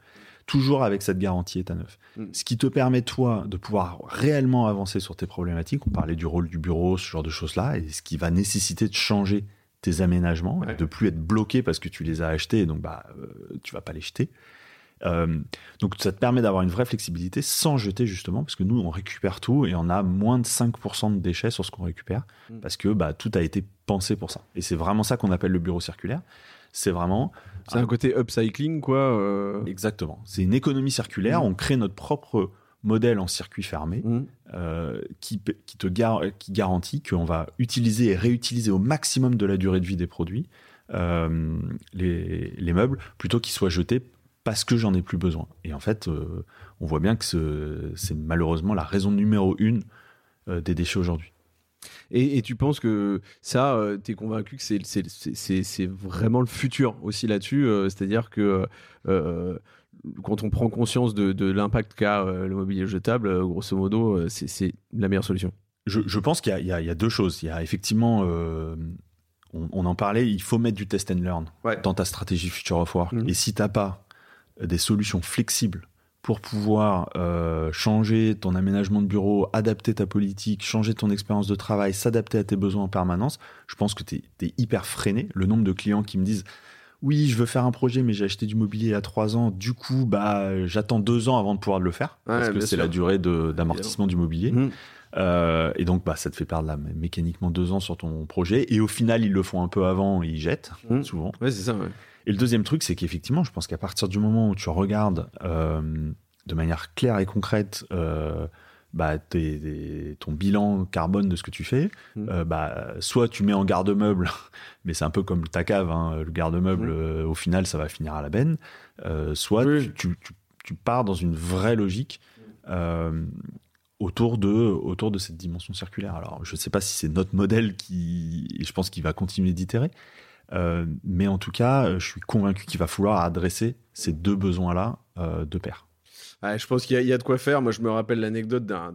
toujours avec cette garantie état neuf. Mm. Ce qui te permet, toi, de pouvoir réellement avancer sur tes problématiques. On parlait du rôle du bureau, ce genre de choses-là, et ce qui va nécessiter de changer tes aménagements, de de plus être bloqué parce que tu les as achetés, donc bah, euh, tu vas pas les jeter. Euh, donc ça te permet d'avoir une vraie flexibilité sans jeter justement, parce que nous on récupère tout et on a moins de 5% de déchets sur ce qu'on récupère, mm. parce que bah, tout a été pensé pour ça. Et c'est vraiment ça qu'on appelle le bureau circulaire. C'est vraiment c'est un côté upcycling, quoi. Euh. Exactement. C'est une économie circulaire. Mm. On crée notre propre modèle en circuit fermé mm. euh, qui, qui, te qui garantit qu'on va utiliser et réutiliser au maximum de la durée de vie des produits euh, les, les, meubles plutôt qu'ils soient jetés parce que j'en ai plus besoin. Et en fait, on voit bien que c'est malheureusement la raison numéro une des déchets aujourd'hui. Et, tu penses que ça, euh, tu es convaincu que c'est vraiment le futur aussi là-dessus euh, C'est-à-dire que euh, quand on prend conscience de, l'impact qu'a le mobilier jetable, grosso modo, c'est la meilleure solution je, pense qu'il y, a deux choses. Il y a effectivement, on, en parlait, il faut mettre du test and learn dans ta stratégie Future of Work. Mmh. Et si tu n'as pas des solutions flexibles pour pouvoir euh, changer ton aménagement de bureau, adapter ta politique, changer ton expérience de travail, s'adapter à tes besoins en permanence, je pense que tu es, hyper freiné. Le nombre de clients qui me disent oui, je veux faire un projet, mais j'ai acheté du mobilier il y a trois ans. Du coup, bah, j'attends deux ans avant de pouvoir le faire, parce que c'est la durée d'amortissement du mobilier. Mmh. Euh, et donc, bah, ça te fait perdre mécaniquement deux ans sur ton projet. Et au final, ils le font un peu avant, et ils jettent, mmh. souvent. Ouais, c'est ça. Ouais. Et le deuxième truc, c'est qu'effectivement, je pense qu'à partir du moment où tu regardes euh, de manière claire et concrète euh, bah, ton bilan carbone de ce que tu fais, mmh. euh, bah, soit tu mets en garde-meuble, mais c'est un peu comme ta cave, hein, le garde-meuble, mmh. au final, ça va finir à la benne, soit tu, pars dans une vraie logique autour de, autour de cette dimension circulaire. Alors, je ne sais pas si c'est notre modèle qui, je pense qu'il va continuer d'itérer, mais en tout cas, je suis convaincu qu'il va falloir adresser ces deux besoins-là de pair. je pense qu'il y, a de quoi faire. Moi, je me rappelle l'anecdote d'un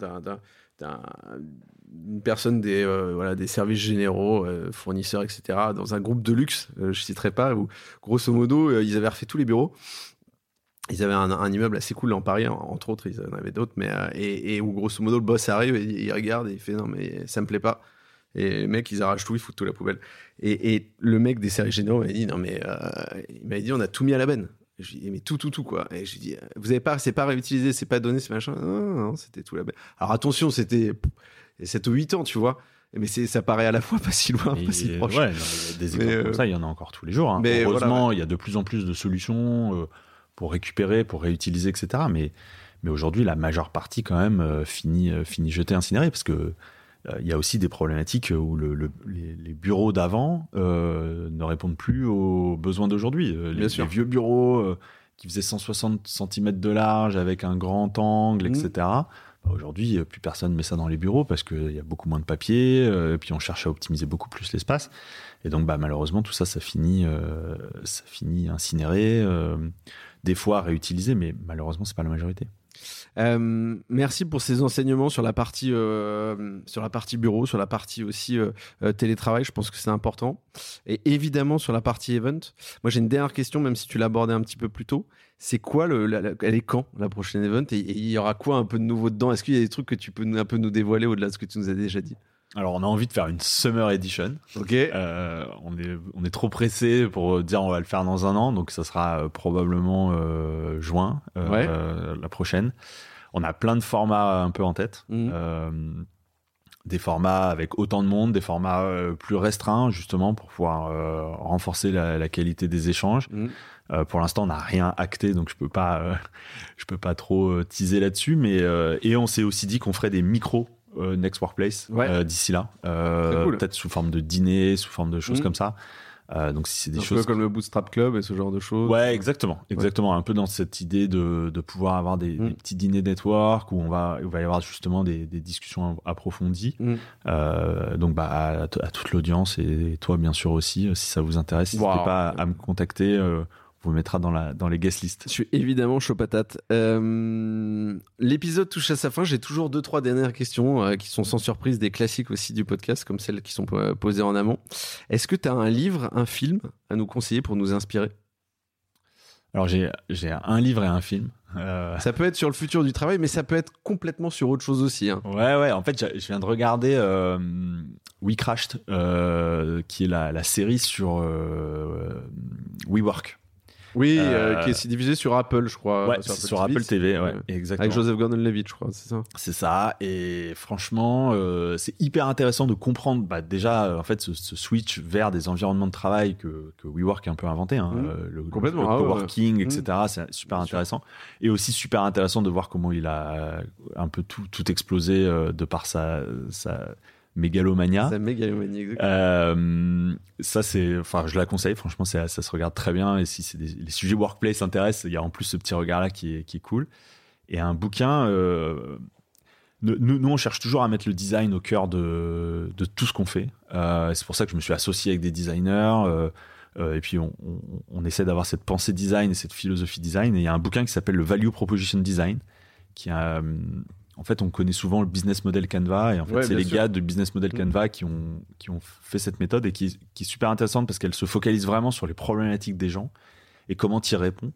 une personne des services généraux fournisseurs etc dans un groupe de luxe je citerai pas où grosso modo ils avaient refait tous les bureaux ils avaient un, immeuble assez cool en Paris, entre autres, ils en avaient d'autres, mais euh, et, où grosso modo le boss arrive il, regarde et il fait non mais ça me plaît pas. Et mecs ils arrachent tout, ils foutent tout la poubelle. Et, le mec des séries généraux m'a dit non mais euh, il m'a dit on a tout mis à la benne. Je lui ai dit mais tout tout tout quoi. Et je lui ai dit vous avez pas c'est pas réutilisé, c'est pas donné, c'est machin. Non non, c'était tout la benne. Alors attention c'était 7 ou 8 ans tu vois. Mais ça paraît à la fois pas si loin, pas si proche. Ouais, des exemples comme euh, ça, il y en a encore tous les jours. Hein. Mais Heureusement, il y a de plus en plus de solutions pour récupérer, pour réutiliser, etc. Mais, mais aujourd'hui, la majeure partie, quand même, euh, finit, euh, finit jetée, incinérée, parce que euh, il y a aussi des problématiques où le, les, bureaux d'avant ne répondent plus aux besoins d'aujourd'hui. Les, vieux bureaux qui faisaient 160 cm de large avec un grand angle, etc. Mmh. Bah, aujourd'hui, plus personne met ça dans les bureaux parce qu'il y a beaucoup moins de papier, et puis on cherche à optimiser beaucoup plus l'espace. Et donc, bah, malheureusement, tout ça, ça finit, ça finit incinéré des fois réutilisé, mais malheureusement, c'est pas la majorité. Euh, merci pour ces enseignements sur la partie euh, sur la partie bureau, sur la partie aussi euh, télétravail. Je pense que c'est important. Et évidemment sur la partie event. Moi, j'ai une dernière question, même si tu abordé un petit peu plus tôt. C'est quoi le, elle est quand la prochaine event? Et il y aura quoi un peu de nouveau dedans? Est-ce qu'il y a des trucs que tu peux un peu nous dévoiler au-delà de ce que tu nous as déjà dit? Alors, on a envie de faire une Summer Edition. Ok. Euh, on, est, on est trop pressé pour dire on va le faire dans un an, donc ça sera probablement euh, juin la prochaine. On a plein de formats un peu en tête. Mhm. des formats avec autant de monde, des formats plus restreints justement pour pouvoir renforcer la, qualité des échanges. Mhm. pour l'instant, on n'a rien acté, donc je peux pas, je peux pas trop teaser là-dessus. Mais et on s'est aussi dit qu'on ferait des micros euh, Next Workplace euh, d'ici là. Euh, peut-être sous forme de dîner, sous forme de choses mmh. comme ça. Donc si c'est des choses comme le Bootstrap Club et ce genre de choses. Ouais, exactement, exactement. Un peu dans cette idée de, de pouvoir avoir des, mmh. petits dîners network où on va, il va y avoir justement des, des discussions approfondies. Mmh. donc bah à, toute l'audience et toi bien sûr aussi, si ça vous intéresse, n'hésitez pas à, me contacter mettra dans, la, dans les guest lists. Je suis évidemment chaud patate. Euh, l'épisode touche à sa fin. J'ai toujours deux, trois dernières questions euh, qui sont sans surprise des classiques aussi du podcast, comme celles qui sont posées en amont. Est-ce que tu as un livre, un film à nous conseiller pour nous inspirer? Alors, j'ai un livre et un film. Euh, ça peut être sur le futur du travail, mais ça peut être complètement sur autre chose aussi. Hein. Ouais, ouais. En fait, je viens de regarder We Crashed, qui est la, la série sur WeWork. Oui, euh, qui est diffusé sur Apple, je crois. Ouais, sur, Apple, TV, ouais, exactement. Avec Joseph Gordon-Levitt, je crois, c'est ça. C'est ça. Et franchement, euh, c'est hyper intéressant de comprendre, bah, déjà, en fait, ce, switch vers des environnements de travail que, que WeWork a un peu inventé, hein, mmh. euh, le, Complètement, le, ah coworking, etc. Mmh. C'est super intéressant. Et aussi super intéressant de voir comment il a un peu tout, tout explosé de par sa, sa Mégalomania. Euh, ça, c'est, enfin, je la conseille. Franchement, ça, ça se regarde très bien. Et si c'est les sujets workplace intéressent, il y a en plus ce petit regard-là qui est, qui est cool. Et un bouquin. Euh, nous, nous, on cherche toujours à mettre le design au cœur de, de tout ce qu'on fait. Euh, c'est pour ça que je me suis associé avec des designers. Et puis, on, on, on essaie d'avoir cette pensée design et cette philosophie design. Et il y a un bouquin qui s'appelle le Value Proposition Design, qui a en fait, on connaît souvent le business model Canva, et en fait, c'est les gars de business model mm. Canva qui ont, qui ont fait cette méthode et qui, qui est super intéressante parce qu'elle se focalise vraiment sur les problématiques des gens et comment tu y réponds.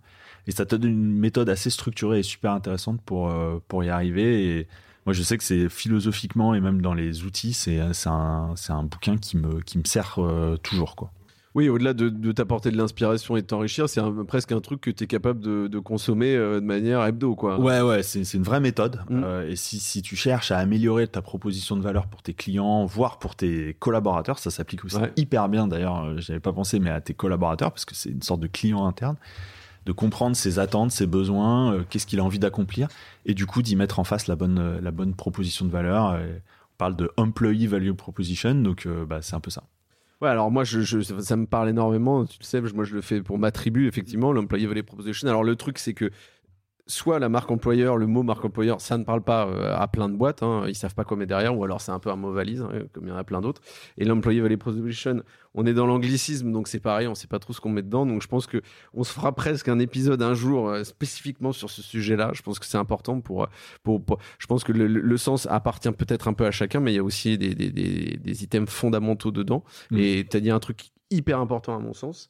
Et ça te donne une méthode assez structurée et super intéressante pour, euh, pour y arriver. Et moi, je sais que c'est philosophiquement et même dans les outils, c'est un, un bouquin qui me, qui me sert euh, toujours, quoi. Oui, au-delà de, t'apporter de l'inspiration et de t'enrichir, c'est presque un truc que tu es capable de, consommer euh, de manière hebdo. Quoi. Ouais, ouais, c'est une vraie méthode. Mm. Euh, et si, tu cherches à améliorer ta proposition de valeur pour tes clients, voire pour tes collaborateurs, ça s'applique aussi hyper bien d'ailleurs, euh, j'avais pas pensé, mais à tes collaborateurs, parce que c'est une sorte de client interne, de comprendre ses attentes, ses besoins, qu'est-ce qu'il a envie d'accomplir, et du coup d'y mettre en face la bonne, la bonne proposition de valeur. on parle de Employee Value Proposition, donc bah, c'est un peu ça. Ouais, alors moi, je, ça me parle énormément. Tu le sais, moi, je le fais pour ma tribu, effectivement, l'employé value proposition. Alors, le truc, c'est que soit la marque employeur, le mot marque employeur, ça ne parle pas euh, à plein de boîtes, hein, ils savent pas quoi mettre derrière, ou alors c'est un peu un mot valise, hein, comme il y en a plein d'autres. Et l'employee value proposition, on est dans l'anglicisme, donc c'est pareil, on sait pas trop ce qu'on met dedans. Donc je pense que on se fera presque un épisode un jour euh, spécifiquement sur ce sujet-là. Je pense que c'est important pour, pour, je pense que le, sens appartient peut-être un peu à chacun, mais il y a aussi des, des, des, des items fondamentaux dedans. Mm. Et tu as dit un truc hyper important à mon sens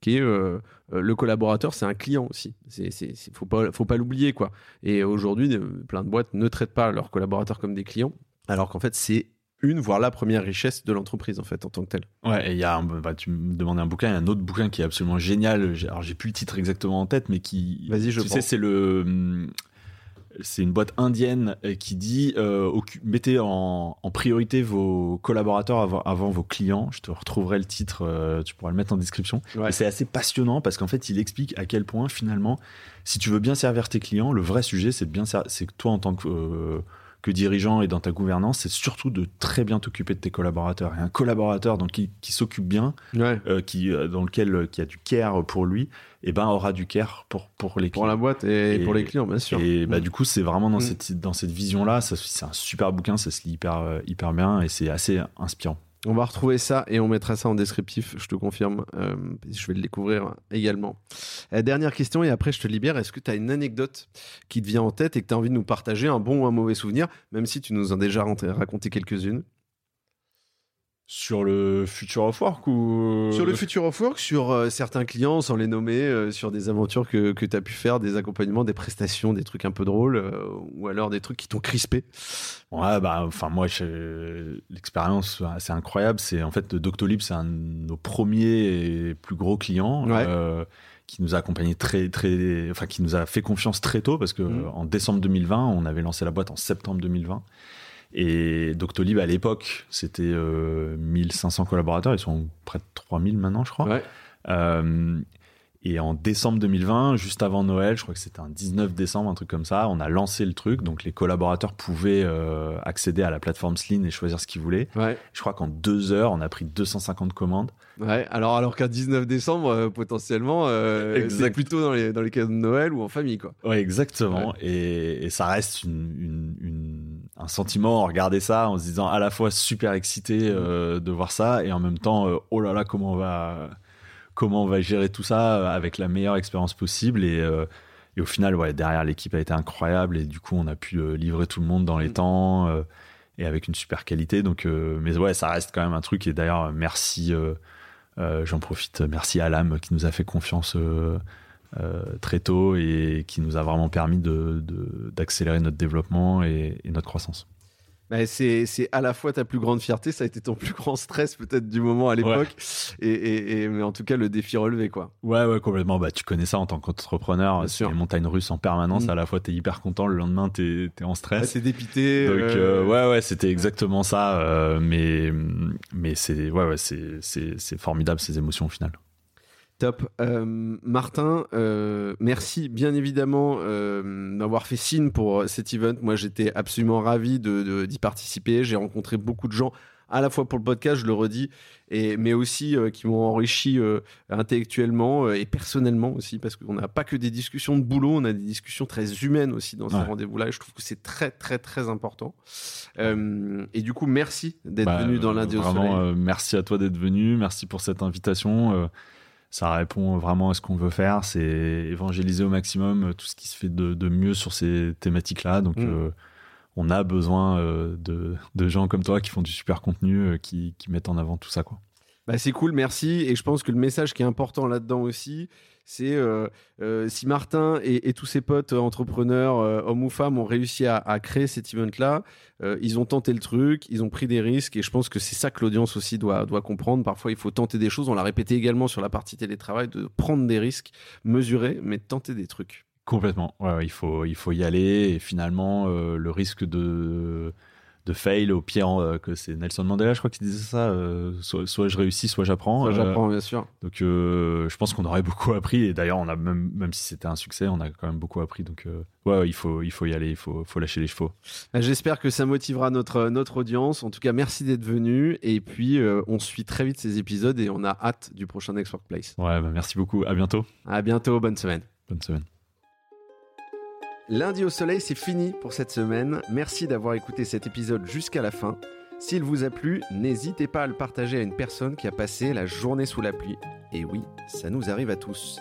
qui est euh, euh, le collaborateur, c'est un client aussi. C'est, c'est, faut pas, faut pas l'oublier quoi. Et aujourd'hui, plein de boîtes ne traitent pas leurs collaborateurs comme des clients, alors qu'en fait, c'est une, voire la première richesse de l'entreprise en fait en tant que telle. Ouais, et il y a, bah, tu me demandais un bouquin, il y a un autre bouquin qui est absolument génial. Alors j'ai plus le titre exactement en tête, mais qui, vas-y, je tu sais, c'est le hum, c'est une boîte indienne euh, qui dit euh, mettez en, priorité vos collaborateurs avant, vos clients. Je te retrouverai le titre, euh, tu pourras le mettre en description. C'est assez passionnant parce qu'en fait, il explique à quel point finalement, si tu veux bien servir tes clients, le vrai sujet, c'est de bien c'est que toi en tant que que dirigeant et dans ta gouvernance, c'est surtout de très bien t'occuper de tes collaborateurs. Et un collaborateur donc, qui, qui s'occupe bien, euh, qui, euh, dans lequel euh, qui a du care pour lui, et eh ben aura du care pour, pour les clients. Pour la boîte et, pour les clients, bien sûr. Et bah, mm. du coup, c'est vraiment dans mm. cette, dans cette vision-là. C'est un super bouquin, ça se lit hyper, hyper bien et c'est assez inspirant. On va retrouver ça et on mettra ça en descriptif, je te confirme. Euh, je vais le découvrir également. Euh, dernière question et après je te libère. Est-ce que tu as une anecdote qui te vient en tête et que tu as envie de nous partager, un bon ou un mauvais souvenir, même si tu nous en as déjà raconté quelques-unes? Sur le Future of Work ou Sur le Future of Work, sur euh, certains clients, sans les nommer, euh, sur des aventures que, que tu as pu faire, des accompagnements, des prestations, des trucs un peu drôles, euh, ou alors des trucs qui t'ont crispé Ouais, bah, enfin, moi, l'expérience assez incroyable, c'est en fait, Doctolib, c'est un de nos premiers et plus gros clients. qui nous a accompagné très très enfin qui nous a fait confiance très tôt parce que mmh. en décembre 2020 on avait lancé la boîte en septembre 2020 et Doctolib, à l'époque, c'était 1500 euh, collaborateurs. Ils sont près de 3000 maintenant, je crois. Euh, et en décembre 2020, juste avant Noël, je crois que c'était un 19 décembre, un truc comme ça, on a lancé le truc. Donc les collaborateurs pouvaient euh, accéder à la plateforme Sleen et choisir ce qu'ils voulaient. Je crois qu'en deux heures, on a pris 250 commandes. Ouais, alors, alors qu'à 19 décembre, euh, potentiellement, euh, c'est plutôt dans les, dans les cadeaux de Noël ou en famille. Quoi. Ouais, exactement. Et, et, ça reste une, une, un sentiment, regarder ça en se disant à la fois super excité mmh. de voir ça et en même temps, oh là là, comment on va comment on va gérer tout ça euh, avec la meilleure expérience possible. Et, euh, et au final, ouais, derrière, l'équipe a été incroyable et du coup, on a pu euh, livrer tout le monde dans les mm. temps et avec une super qualité. Donc, mais ouais, ça reste quand même un truc. Et d'ailleurs, merci, j'en profite, merci à l'âme qui nous a fait confiance. Très tôt et qui nous a vraiment permis d'accélérer de, notre développement et notre croissance. Bah, c'est, à la fois ta plus grande fierté, ça a été ton plus grand stress peut-être du moment à l'époque, et, mais en tout cas le défi relevé quoi. Ouais, ouais, complètement. Bah, tu connais ça en tant qu'entrepreneur, c'est les montagnes russes en permanence. Mm. À la fois, tu es hyper content, le lendemain, tu es en stress. c'est dépité. Donc, euh, euh, ouais, ouais, c'était exactement ça. Euh, mais mais c'est, ouais, ouais, c'est formidable ces émotions au final. Top. Euh, Martin, euh, merci bien évidemment euh, d'avoir fait signe pour cet event. Moi, j'étais absolument ravi de, d'y participer. J'ai rencontré beaucoup de gens, à la fois pour le podcast, je le redis, et, mais aussi qui m'ont enrichi intellectuellement et personnellement aussi, parce qu'on n'a pas que des discussions de boulot, on a des discussions très humaines aussi dans ce rendez-vous-là. Et je trouve que c'est très, très, très important. et du coup, merci d'être bah, venu dans lundi au Vraiment, merci à toi d'être venu. Merci pour cette invitation ça répond vraiment à ce qu'on veut faire, c'est évangéliser au maximum tout ce qui se fait de, mieux sur ces thématiques-là. Donc, mm. euh, on a besoin euh, de, gens comme toi qui font du super contenu, euh, qui, qui, mettent en avant tout ça. Quoi. Bah, c'est cool, merci. Et je pense que le message qui est important là-dedans aussi, c'est euh, euh, si Martin et, tous ses potes entrepreneurs, euh, hommes ou femmes, ont réussi à, créer cet event-là, ils ont tenté le truc, ils ont pris des risques, et je pense que c'est ça que l'audience aussi doit, comprendre. Parfois, il faut tenter des choses. On l'a répété également sur la partie télétravail, de prendre des risques, mesurer, mais tenter des trucs. Complètement. il, faut, il faut y aller, et finalement, le risque de de fail au pire euh, que c'est Nelson Mandela je crois qu'il disait ça euh, soit, je réussis soit j'apprends soit j'apprends bien sûr. donc euh, je pense qu'on aurait beaucoup appris et d'ailleurs on a même même si c'était un succès on a quand même beaucoup appris donc ouais, il faut il faut y aller il faut faut lâcher les chevaux. Bah, j'espère que ça motivera notre notre audience. En tout cas merci d'être venu et puis on suit très vite ces épisodes et on a hâte du prochain Next Workplace. Ouais bah, merci beaucoup. À bientôt. À bientôt. Bonne semaine. Bonne semaine Lundi au soleil, c'est fini pour cette semaine. Merci d'avoir écouté cet épisode jusqu'à la fin. S'il vous a plu, n'hésitez pas à le partager à une personne qui a passé la journée sous la pluie. Et oui, ça nous arrive à tous.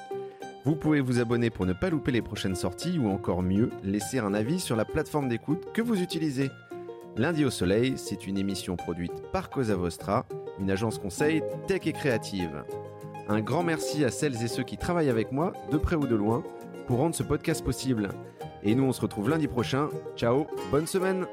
Vous pouvez vous abonner pour ne pas louper les prochaines sorties ou encore mieux, laisser un avis sur la plateforme d'écoute que vous utilisez. Lundi au soleil, c'est une émission produite par Cosa Vostra, une agence conseil tech et créative. Un grand merci à celles et ceux qui travaillent avec moi, de près ou de loin, pour rendre ce podcast possible. Et nous, on se retrouve lundi prochain. Ciao, bonne semaine